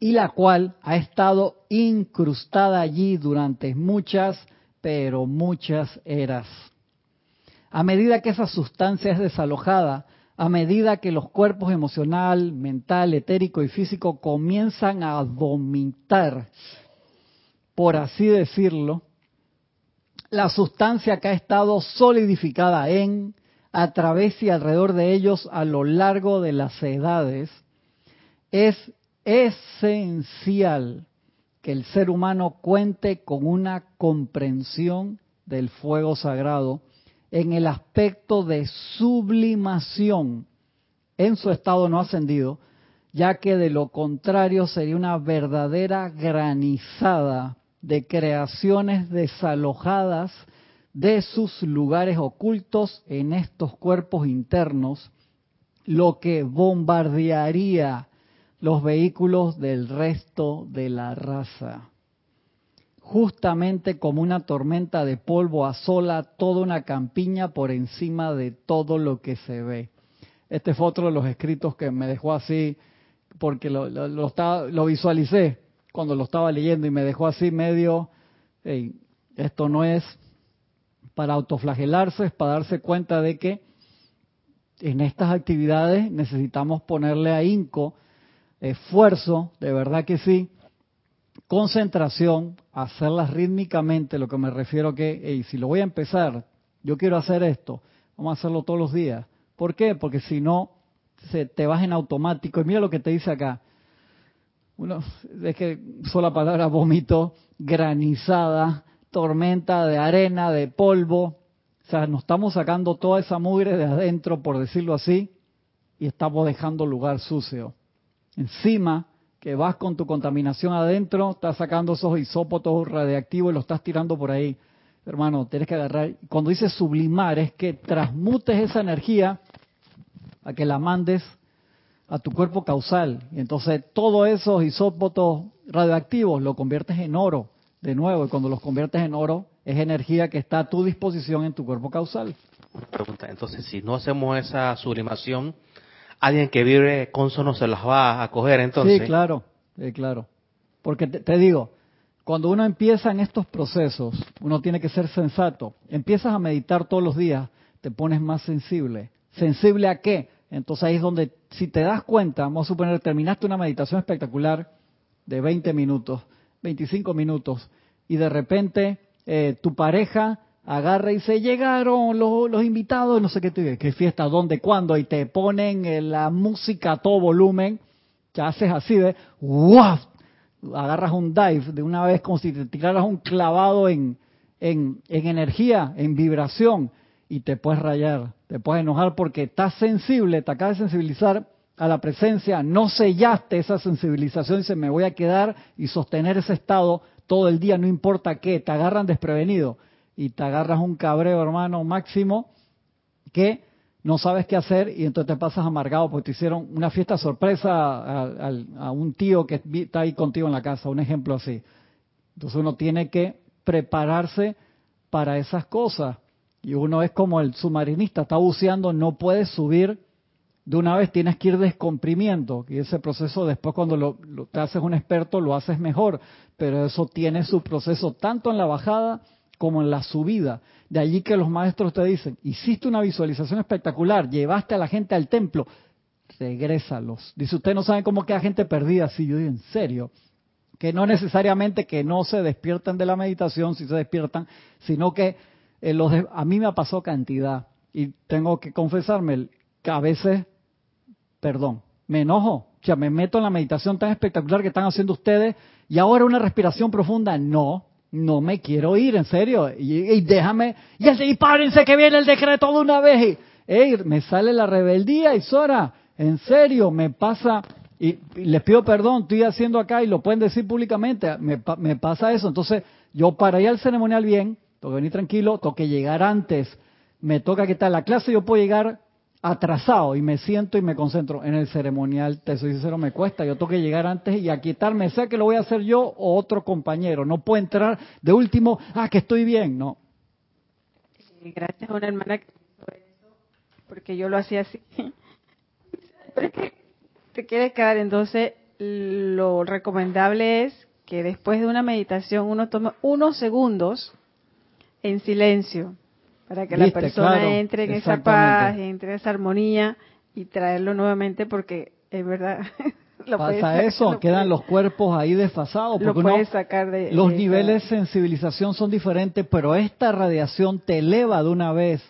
y la cual ha estado incrustada allí durante muchas, pero muchas eras. A medida que esa sustancia es desalojada, a medida que los cuerpos emocional, mental, etérico y físico comienzan a vomitar, por así decirlo, la sustancia que ha estado solidificada en, a través y alrededor de ellos a lo largo de las edades, es esencial que el ser humano cuente con una comprensión del fuego sagrado en el aspecto de sublimación en su estado no ascendido, ya que de lo contrario sería una verdadera granizada de creaciones desalojadas de sus lugares ocultos en estos cuerpos internos, lo que bombardearía los vehículos del resto de la raza. Justamente como una tormenta de polvo asola toda una campiña por encima de todo lo que se ve. Este fue otro de los escritos que me dejó así, porque lo, lo, visualicé cuando lo estaba leyendo y me dejó así medio, esto no es para autoflagelarse, es para darse cuenta de que en estas actividades necesitamos ponerle a Inco esfuerzo, de verdad que sí, concentración, hacerlas rítmicamente, lo que me refiero que, si lo voy a empezar, yo quiero hacer esto, vamos a hacerlo todos los días. ¿Por qué? Porque si no, se te vas en automático. Y mira lo que te dice acá. Uno, es que sola palabra vómito, granizada, tormenta de arena, de polvo. O sea, nos estamos sacando toda esa mugre de adentro, por decirlo así, y estamos dejando lugar sucio. Encima, que vas con tu contaminación adentro, estás sacando esos isópotos radiactivos y los estás tirando por ahí. Hermano, tienes que agarrar. Cuando dice sublimar, es que transmutes esa energía a que la mandes a tu cuerpo causal. Y entonces todos esos isópotos radioactivos lo conviertes en oro de nuevo. Y cuando los conviertes en oro, es energía que está a tu disposición en tu cuerpo causal. Pregunta, entonces si no hacemos esa sublimación, alguien que vive consono se las va a coger entonces. Sí, claro, sí, claro. Porque te, te digo, cuando uno empieza en estos procesos, uno tiene que ser sensato. Empiezas a meditar todos los días, te pones más sensible. ¿Sensible a qué? Entonces ahí es donde, si te das cuenta, vamos a suponer, terminaste una meditación espectacular de 20 minutos, 25 minutos, y de repente eh, tu pareja agarra y se llegaron los, los invitados, no sé qué, qué fiesta, dónde, cuándo, y te ponen eh, la música a todo volumen, que haces así de, ¡wow! Agarras un dive de una vez como si te tiraras un clavado en, en energía, en vibración, y te puedes rayar, te puedes enojar porque estás sensible, te acabas de sensibilizar a la presencia, no sellaste esa sensibilización y se me voy a quedar y sostener ese estado todo el día, no importa qué, te agarran desprevenido y te agarras un cabreo, hermano, máximo, que no sabes qué hacer y entonces te pasas amargado porque te hicieron una fiesta sorpresa a, a, a un tío que está ahí contigo en la casa, un ejemplo así. Entonces uno tiene que prepararse para esas cosas. Y uno es como el submarinista, está buceando, no puede subir de una vez, tienes que ir descomprimiendo. Y ese proceso después cuando lo, te haces un experto lo haces mejor, pero eso tiene su proceso tanto en la bajada como en la subida. De allí que los maestros te dicen, hiciste una visualización espectacular, llevaste a la gente al templo, regrésalos. Dice, usted no sabe cómo queda gente perdida. Sí, yo digo, en serio. Que no necesariamente que no se despierten de la meditación, si se despiertan, sino que eh, los de, a mí me ha pasado cantidad. Y tengo que confesarme que a veces, perdón, me enojo. O sea, me meto en la meditación tan espectacular que están haciendo ustedes y ahora una respiración profunda. No, no me quiero ir, en serio. Y, déjame, y, y párense que viene el decreto de una vez. Y, ey, me sale la rebeldía y Sora, en serio, me pasa, y, y, les pido perdón, estoy haciendo acá y lo pueden decir públicamente, me, me pasa eso. Entonces, yo para ir al ceremonial bien, tengo que venir tranquilo, tengo que llegar antes, me toca que está la clase, yo puedo llegar atrasado y me siento y me concentro. En el ceremonial, te soy sincero, me cuesta, yo tengo que llegar antes y aquietarme, sea que lo voy a hacer yo o otro compañero, no puedo entrar de último, ah, que estoy bien, no. Gracias a una hermana que eso, porque yo lo hacía así. Pero es que te quieres quedar, entonces lo recomendable es que después de una meditación uno tome unos segundos en silencio para que Viste, la persona claro, entre en esa paz, entre en esa armonía y traerlo nuevamente porque es verdad. lo Pasa eso, lo quedan puede, los cuerpos ahí desfasados. Porque lo uno, sacar de, los de niveles de sensibilización son diferentes, pero esta radiación te eleva de una vez.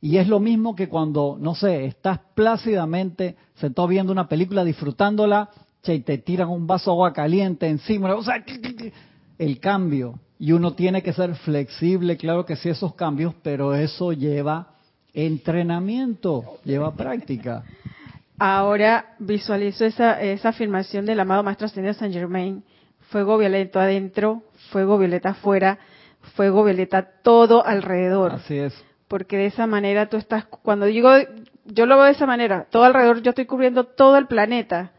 Y es lo mismo que cuando, no sé, estás plácidamente sentado viendo una película, disfrutándola, che, y te tiran un vaso de agua caliente encima. O sea, el cambio. Y uno tiene que ser flexible, claro que sí, esos cambios, pero eso lleva entrenamiento, lleva práctica. Ahora visualizo esa, esa afirmación del amado Maestro Ascendido San Germain. Fuego violeta adentro, fuego violeta afuera, fuego violeta todo alrededor. Así es. Porque de esa manera tú estás, cuando digo, yo lo veo de esa manera, todo alrededor, yo estoy cubriendo todo el planeta.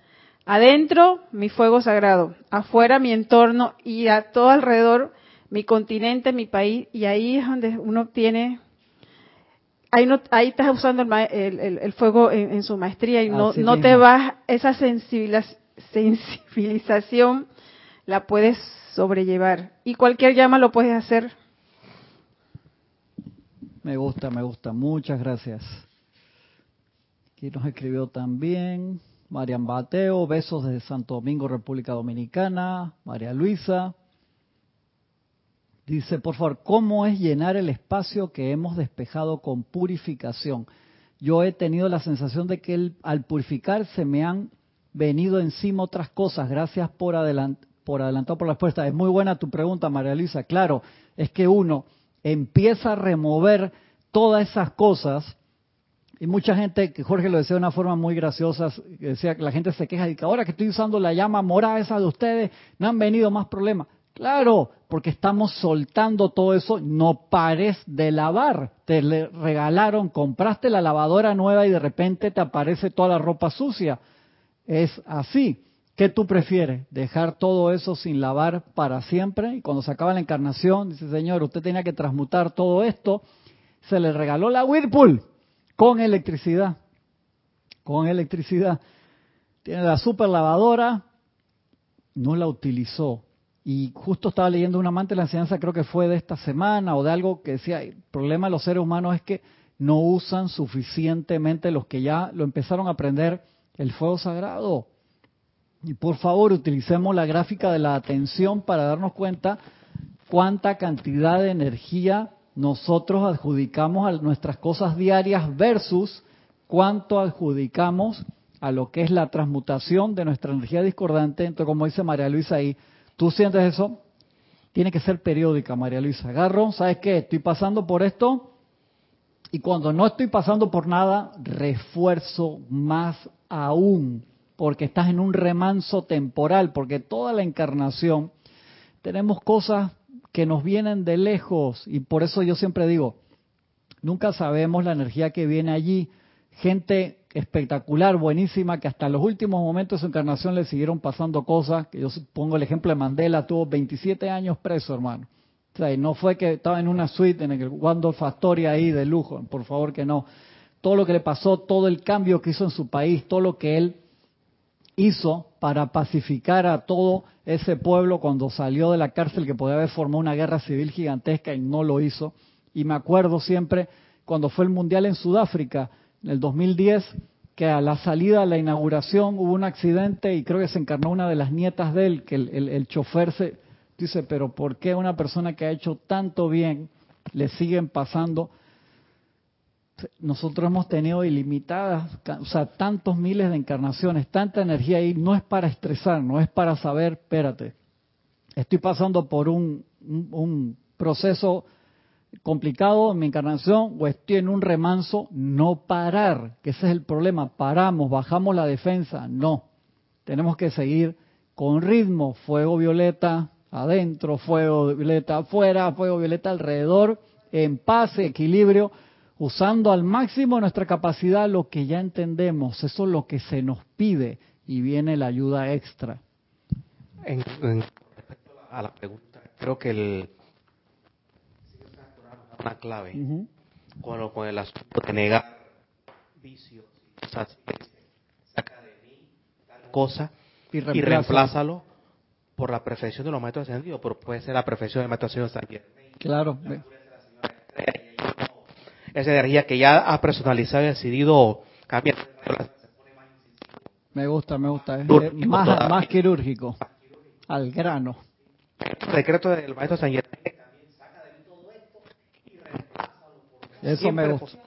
Adentro, mi fuego sagrado. Afuera, mi entorno y a todo alrededor, mi continente, mi país, y ahí es donde uno tiene, ahí, no, ahí estás usando el, el, el fuego en, en, su maestría y no, no te vas, esa sensibilización la puedes sobrellevar. Y cualquier llama lo puedes hacer. Me gusta, me gusta. Muchas gracias. Aquí nos escribió también Marian Bateo, besos desde Santo Domingo, República Dominicana. María Luisa. Dice, por favor, ¿cómo es llenar el espacio que hemos despejado con purificación? Yo he tenido la sensación de que al purificar se me han venido encima otras cosas. Gracias por, adelant por adelantado por la respuesta. Es muy buena tu pregunta, María Luisa. Claro, es que uno empieza a remover todas esas cosas y mucha gente, que Jorge lo decía de una forma muy graciosa, decía que la gente se queja de que ahora que estoy usando la llama morada esa de ustedes, no han venido más problemas. Claro, porque estamos soltando todo eso, no pares de lavar. Te le regalaron, compraste la lavadora nueva y de repente te aparece toda la ropa sucia. Es así. ¿Qué tú prefieres? ¿Dejar todo eso sin lavar para siempre? Y cuando se acaba la encarnación, dice, Señor, usted tenía que transmutar todo esto. Se le regaló la Whirlpool con electricidad. Con electricidad. Tiene la super lavadora, no la utilizó. Y justo estaba leyendo un amante de la enseñanza, creo que fue de esta semana o de algo que decía, el problema de los seres humanos es que no usan suficientemente los que ya lo empezaron a aprender el fuego sagrado. Y por favor, utilicemos la gráfica de la atención para darnos cuenta cuánta cantidad de energía nosotros adjudicamos a nuestras cosas diarias versus cuánto adjudicamos a lo que es la transmutación de nuestra energía discordante. Entonces, como dice María Luisa ahí, ¿tú sientes eso? Tiene que ser periódica, María Luisa. Agarro, ¿sabes qué? Estoy pasando por esto y cuando no estoy pasando por nada, refuerzo más aún, porque estás en un remanso temporal, porque toda la encarnación tenemos cosas que nos vienen de lejos y por eso yo siempre digo, nunca sabemos la energía que viene allí. Gente espectacular, buenísima, que hasta los últimos momentos de su encarnación le siguieron pasando cosas, que yo pongo el ejemplo de Mandela, tuvo 27 años preso, hermano. O sea, y no fue que estaba en una suite en el Waldorf Astoria ahí de lujo, por favor que no. Todo lo que le pasó, todo el cambio que hizo en su país, todo lo que él hizo para pacificar a todo ese pueblo cuando salió de la cárcel que podía haber formado una guerra civil gigantesca y no lo hizo. Y me acuerdo siempre cuando fue el Mundial en Sudáfrica, en el 2010, que a la salida, a la inauguración, hubo un accidente y creo que se encarnó una de las nietas de él, que el, el chofer se dice, pero ¿por qué una persona que ha hecho tanto bien le siguen pasando nosotros hemos tenido ilimitadas, o sea, tantos miles de encarnaciones, tanta energía ahí, no es para estresar, no es para saber, espérate, estoy pasando por un, un, proceso complicado en mi encarnación o estoy en un remanso, no parar, que ese es el problema, paramos, bajamos la defensa, no, tenemos que seguir con ritmo, fuego violeta adentro, fuego violeta afuera, fuego violeta alrededor, en paz, equilibrio, usando al máximo nuestra capacidad lo que ya entendemos, eso es lo que se nos pide y viene la ayuda extra. En, respecto a la pregunta, creo que el una clave con, con, el asunto de negar vicios, sea, saca de mí tal cosa y, y reemplázalo por la perfección de los maestros ascendidos, pero puede ser la perfección del maestro ascendido San Claro esa energía que ya ha personalizado y decidido cambiar. Me gusta, me gusta. Es más, más quirúrgico, al grano. El decreto del maestro San Eso me gusta.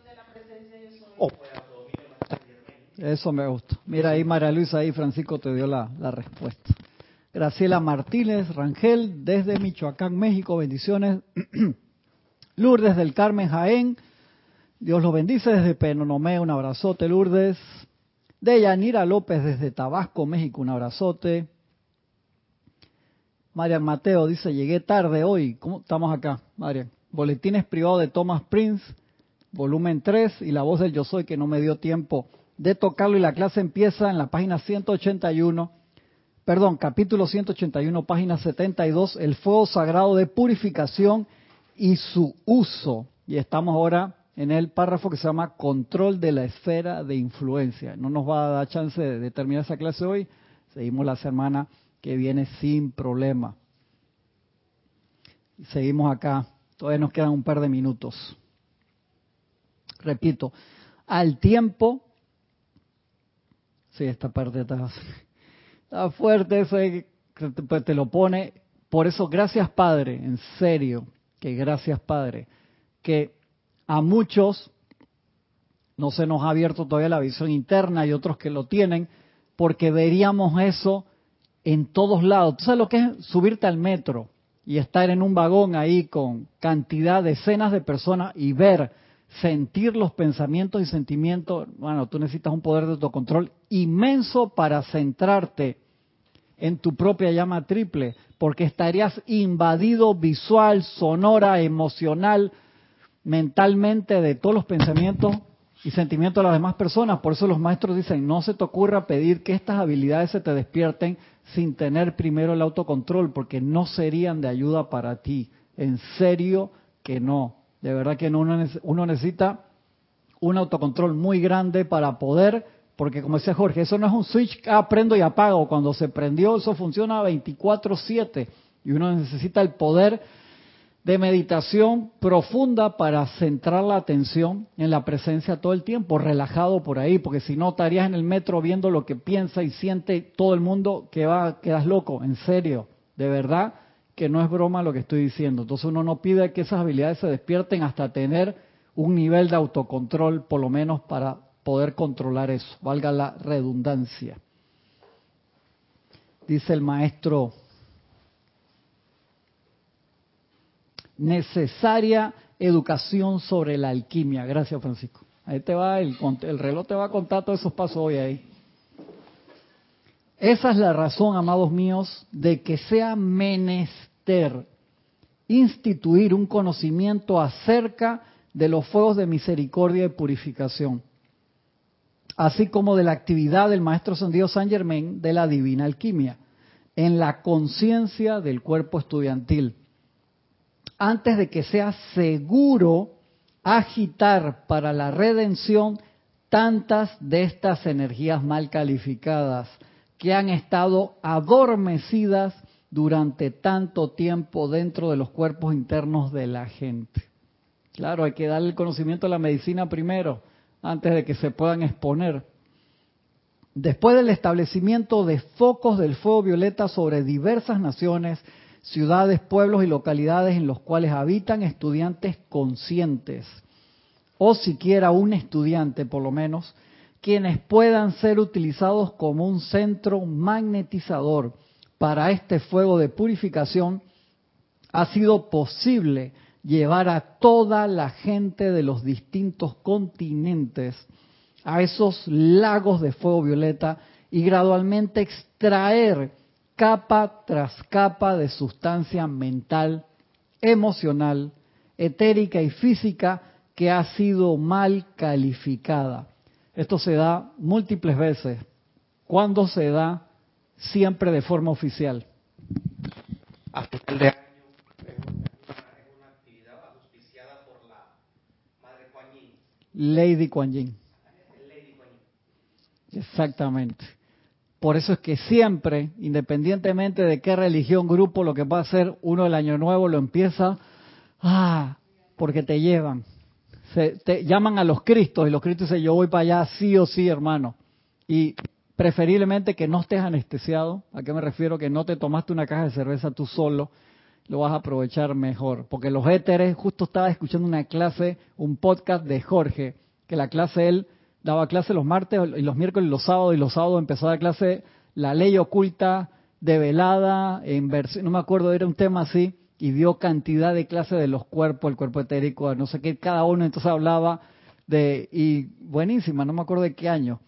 Eso me gusta. Mira ahí María Luisa, ahí Francisco te dio la, la respuesta. Graciela Martínez Rangel, desde Michoacán, México, bendiciones. Lourdes del Carmen Jaén, Dios los bendice desde Penonomé, un abrazote, Lourdes. De Yanira López desde Tabasco, México, un abrazote. Marian Mateo dice, llegué tarde hoy. ¿Cómo estamos acá, Marian? Boletines privados de Thomas Prince, volumen 3, y la voz del yo soy que no me dio tiempo de tocarlo y la clase empieza en la página 181, perdón, capítulo 181, página 72, el fuego sagrado de purificación y su uso. Y estamos ahora en el párrafo que se llama Control de la esfera de influencia. No nos va a dar chance de terminar esa clase hoy. Seguimos la semana que viene sin problema. Seguimos acá. Todavía nos quedan un par de minutos. Repito, al tiempo. Sí, esta parte está, fuerte, eso pues, te lo pone. Por eso, gracias Padre, en serio, que gracias Padre, que a muchos no se nos ha abierto todavía la visión interna y otros que lo tienen, porque veríamos eso en todos lados. ¿Tú sabes lo que es subirte al metro y estar en un vagón ahí con cantidad, decenas de personas y ver, sentir los pensamientos y sentimientos? Bueno, tú necesitas un poder de autocontrol inmenso para centrarte en tu propia llama triple, porque estarías invadido visual, sonora, emocional, mentalmente de todos los pensamientos y sentimientos de las demás personas. Por eso los maestros dicen, no se te ocurra pedir que estas habilidades se te despierten sin tener primero el autocontrol, porque no serían de ayuda para ti. En serio que no. De verdad que no, uno necesita un autocontrol muy grande para poder, porque como decía Jorge, eso no es un switch que ah, prendo y apago. Cuando se prendió, eso funciona 24/7 y uno necesita el poder de meditación profunda para centrar la atención en la presencia todo el tiempo, relajado por ahí, porque si no estarías en el metro viendo lo que piensa y siente todo el mundo que va, quedas loco, en serio, de verdad que no es broma lo que estoy diciendo. Entonces uno no pide que esas habilidades se despierten hasta tener un nivel de autocontrol, por lo menos para poder controlar eso, valga la redundancia. Dice el maestro necesaria educación sobre la alquimia. Gracias, Francisco. Ahí te va, el, el reloj te va a contar todos esos pasos hoy ahí. Esa es la razón, amados míos, de que sea menester instituir un conocimiento acerca de los fuegos de misericordia y purificación, así como de la actividad del Maestro Ascendido San Germain de la Divina Alquimia, en la conciencia del cuerpo estudiantil antes de que sea seguro agitar para la redención tantas de estas energías mal calificadas que han estado adormecidas durante tanto tiempo dentro de los cuerpos internos de la gente. Claro, hay que darle el conocimiento a la medicina primero, antes de que se puedan exponer. Después del establecimiento de focos del fuego violeta sobre diversas naciones, ciudades, pueblos y localidades en los cuales habitan estudiantes conscientes, o siquiera un estudiante por lo menos, quienes puedan ser utilizados como un centro magnetizador para este fuego de purificación, ha sido posible llevar a toda la gente de los distintos continentes a esos lagos de fuego violeta y gradualmente extraer capa tras capa de sustancia mental, emocional, etérica y física que ha sido mal calificada. Esto se da múltiples veces. ¿Cuándo se da? Siempre de forma oficial. A final de año. Lady Kuan Yin. Exactamente. Por eso es que siempre, independientemente de qué religión, grupo, lo que va a hacer, uno el año nuevo lo empieza, ah, porque te llevan. Se, te llaman a los cristos y los cristos dicen, yo voy para allá sí o sí, hermano. Y preferiblemente que no estés anestesiado. ¿A qué me refiero? Que no te tomaste una caja de cerveza tú solo. Lo vas a aprovechar mejor. Porque los éteres, justo estaba escuchando una clase, un podcast de Jorge, que la clase él daba clase los martes y los miércoles y los sábados, y los sábados empezaba la clase La ley oculta de velada, en no me acuerdo, era un tema así, y dio cantidad de clases de los cuerpos, el cuerpo etérico, no sé qué, cada uno entonces hablaba de, y buenísima, no me acuerdo de qué año,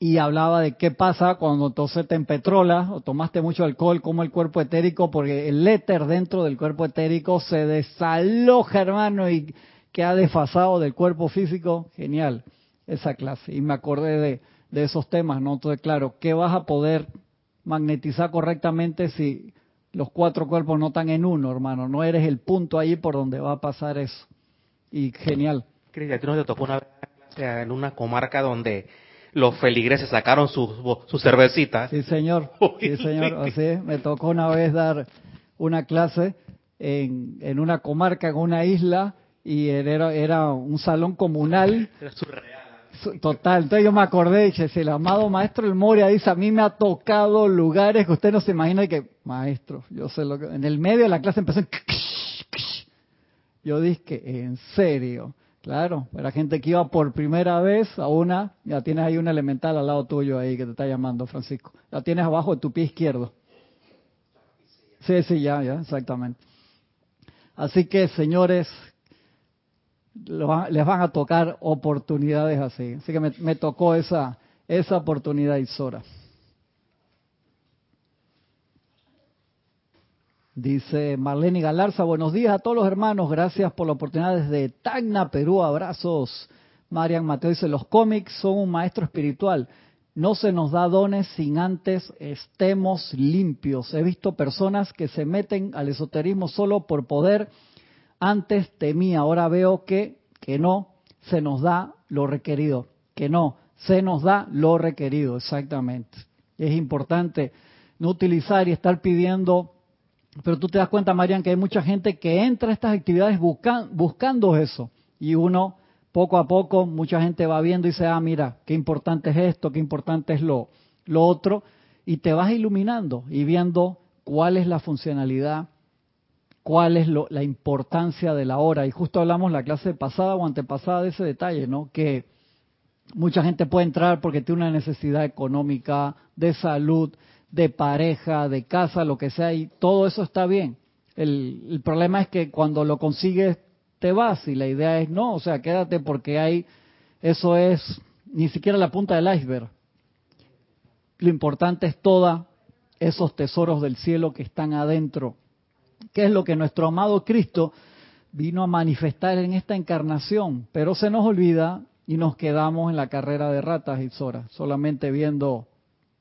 y hablaba de qué pasa cuando entonces te empetrolas o tomaste mucho alcohol, como el cuerpo etérico, porque el éter dentro del cuerpo etérico se desaloja, hermano, y queda desfasado del cuerpo físico, genial esa clase y me acordé de, de esos temas, ¿no? Entonces, claro, ¿qué vas a poder magnetizar correctamente si los cuatro cuerpos no están en uno, hermano? No eres el punto ahí por donde va a pasar eso. Y genial. Cris, a ti no te tocó una clase en una comarca donde los feligreses sacaron sus su cervecitas. Sí, señor. Sí, señor. Así me tocó una vez dar una clase en, en una comarca, en una isla, y era, era un salón comunal. Era surreal. Total, entonces yo me acordé, dije, si el amado maestro El Moria dice, a mí me ha tocado lugares que usted no se imagina y que, maestro, yo sé lo que... En el medio de la clase empezó... Yo dije, en serio. Claro, la gente que iba por primera vez a una, ya tienes ahí una elemental al lado tuyo ahí que te está llamando, Francisco. La tienes abajo de tu pie izquierdo. Sí, sí, ya, ya, exactamente. Así que, señores, les van a tocar oportunidades así. Así que me, tocó esa, esa oportunidad, Isora. Dice Marlene Galarza, buenos días a todos los hermanos, gracias por la oportunidad desde Tacna, Perú, abrazos. Marian Mateo dice, los cómics son un maestro espiritual, no se nos da dones sin antes estemos limpios. He visto personas que se meten al esoterismo solo por poder, antes temía, ahora veo que, que no se nos da lo requerido, que no se nos da lo requerido, exactamente. Es importante no utilizar y estar pidiendo pero tú te das cuenta, Marian, que hay mucha gente que entra a estas actividades buscando eso. Y uno, poco a poco, mucha gente va viendo y dice, ah, mira, qué importante es esto, qué importante es lo, lo otro. Y te vas iluminando y viendo cuál es la funcionalidad, cuál es la importancia de la hora. Y justo hablamos la clase pasada o antepasada de ese detalle, ¿no? Que mucha gente puede entrar porque tiene una necesidad económica, de salud, de pareja, de casa, lo que sea, y todo eso está bien. El, problema es que cuando lo consigues te vas y la idea es no, o sea, quédate porque hay, eso es ni siquiera la punta del iceberg. Lo importante es todos esos tesoros del cielo que están adentro, que es lo que nuestro amado Cristo vino a manifestar en esta encarnación, pero se nos olvida y nos quedamos en la carrera de ratas y zoras, solamente viendo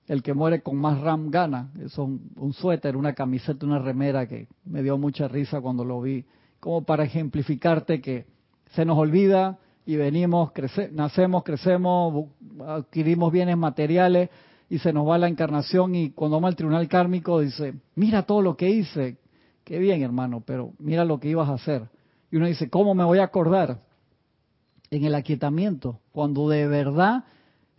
el que muere con más RAM gana. Eso es un, suéter, una camiseta, una remera que me dio mucha risa cuando lo vi. Como para ejemplificarte que se nos olvida y venimos, nacemos, crecemos, adquirimos bienes materiales y se nos va la encarnación y cuando vamos al tribunal kármico dice, mira todo lo que hice. Qué bien, hermano, pero mira lo que ibas a hacer. Y uno dice, ¿cómo me voy a acordar? En el aquietamiento, cuando de verdad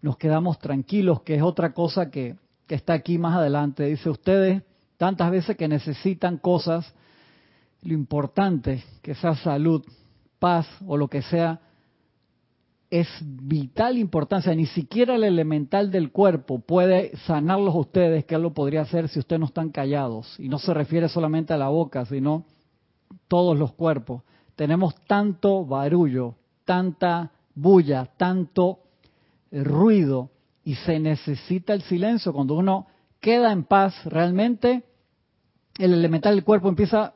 nos quedamos tranquilos, que es otra cosa que, está aquí más adelante. Dice, ustedes tantas veces que necesitan cosas, lo importante, que sea salud, paz o lo que sea, es vital importancia. Ni siquiera el elemental del cuerpo puede sanarlos a ustedes, que él lo podría hacer si ustedes no están callados. Y no se refiere solamente a la boca, sino todos los cuerpos. Tenemos tanto barullo, tanta bulla, tanto ruido y se necesita el silencio. Cuando uno queda en paz, realmente el elemental del cuerpo empieza,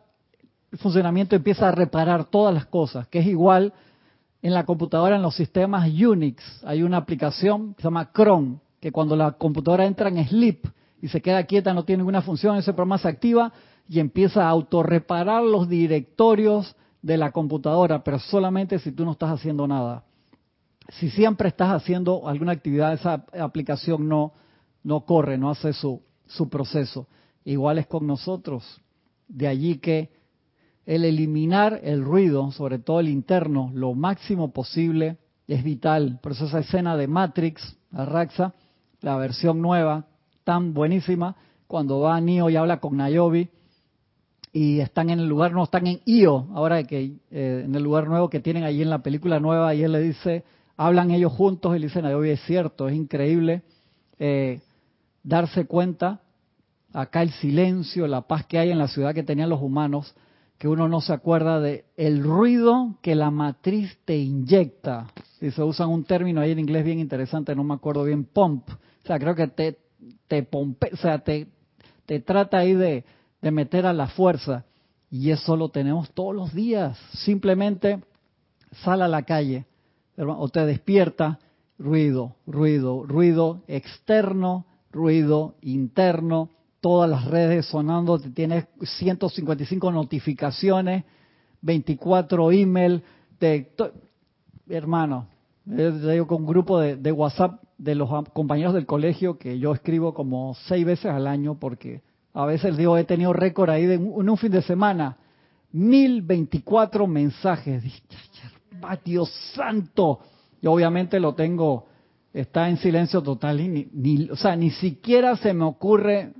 el funcionamiento empieza a reparar todas las cosas, que es igual en la computadora, en los sistemas Unix. Hay una aplicación que se llama Chrome, que cuando la computadora entra en sleep y se queda quieta, no tiene ninguna función, ese programa se activa y empieza a autorreparar los directorios de la computadora, pero solamente si tú no estás haciendo nada si siempre estás haciendo alguna actividad, esa aplicación no, no corre, no hace su, su proceso. Igual es con nosotros. De allí que el eliminar el ruido, sobre todo el interno, lo máximo posible, es vital. Por eso esa escena de Matrix, Arraxa, la versión nueva, tan buenísima, cuando va Neo y habla con Nayobi, y están en el lugar, no, están en Io, ahora que eh, en el lugar nuevo que tienen allí en la película nueva, y él le dice, hablan ellos juntos y le dicen, hoy es cierto, es increíble eh, darse cuenta, acá el silencio, la paz que hay en la ciudad que tenían los humanos, que uno no se acuerda de el ruido que la matriz te inyecta. Si se usan un término ahí en inglés bien interesante, no me acuerdo bien, pump. O sea, creo que te, te pompe, o sea, te, te trata ahí de, de meter a la fuerza. Y eso lo tenemos todos los días. Simplemente sal a la calle, o te despierta, ruido, ruido, ruido externo, ruido interno, todas las redes sonando, tienes 155 notificaciones, 24 email, de, hermano, yo digo con un grupo de, WhatsApp de los compañeros del colegio que yo escribo como seis veces al año porque a veces digo he tenido récord ahí de, en un fin de semana, 1024 mensajes. Dios santo. Y obviamente lo tengo, está en silencio total, y ni, o sea, ni siquiera se me ocurre,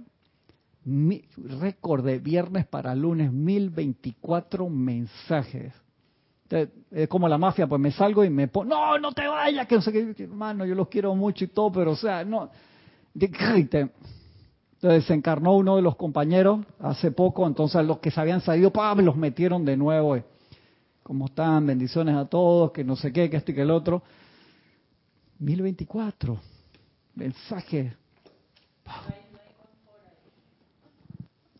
récord de viernes para lunes, 1024 mensajes. es como la mafia, pues me salgo y me pongo, no, no te vayas, que no sé qué, hermano, yo los quiero mucho y todo, pero o sea, no. Entonces se encarnó uno de los compañeros hace poco, entonces los que se habían salido, ¡pam! los metieron de nuevo. Eh. ¿Cómo están? Bendiciones a todos, que no sé qué, que esto y que el otro. 1024. Mensaje.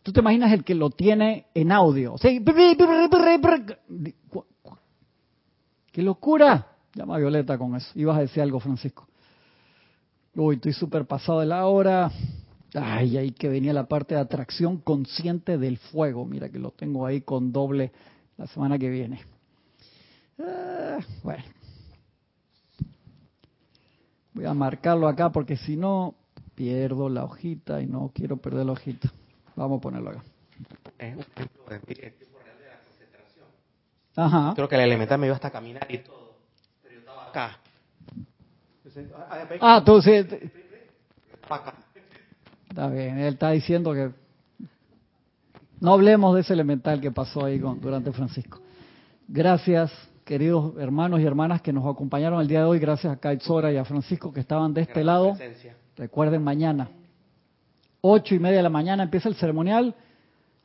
Tú te imaginas el que lo tiene en audio. ¡Qué locura! Llama a Violeta con eso. Ibas a decir algo, Francisco. Uy, estoy súper pasado de la hora. Ay, ahí que venía la parte de atracción consciente del fuego. Mira que lo tengo ahí con doble la semana que viene. Ah, bueno. Voy a marcarlo acá porque si no pierdo la hojita y no quiero perder la hojita. Vamos a ponerlo acá. Es un ejemplo tiempo real de la concentración. Ajá. Creo que el elemental me iba hasta caminar y todo. Pero yo estaba acá. Ah, tú sí. Está bien, él está diciendo que no hablemos de ese elemental que pasó ahí con, durante Francisco. Gracias, queridos hermanos y hermanas que nos acompañaron el día de hoy. Gracias a Kaitzora y a Francisco que estaban de este lado. Recuerden mañana, ocho y media de la mañana empieza el ceremonial.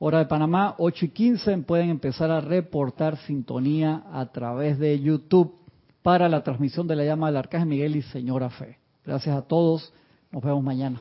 Hora de Panamá, ocho y quince, pueden empezar a reportar sintonía a través de YouTube para la transmisión de la llama del Arcángel Miguel y Señora Fe. Gracias a todos. Nos vemos mañana.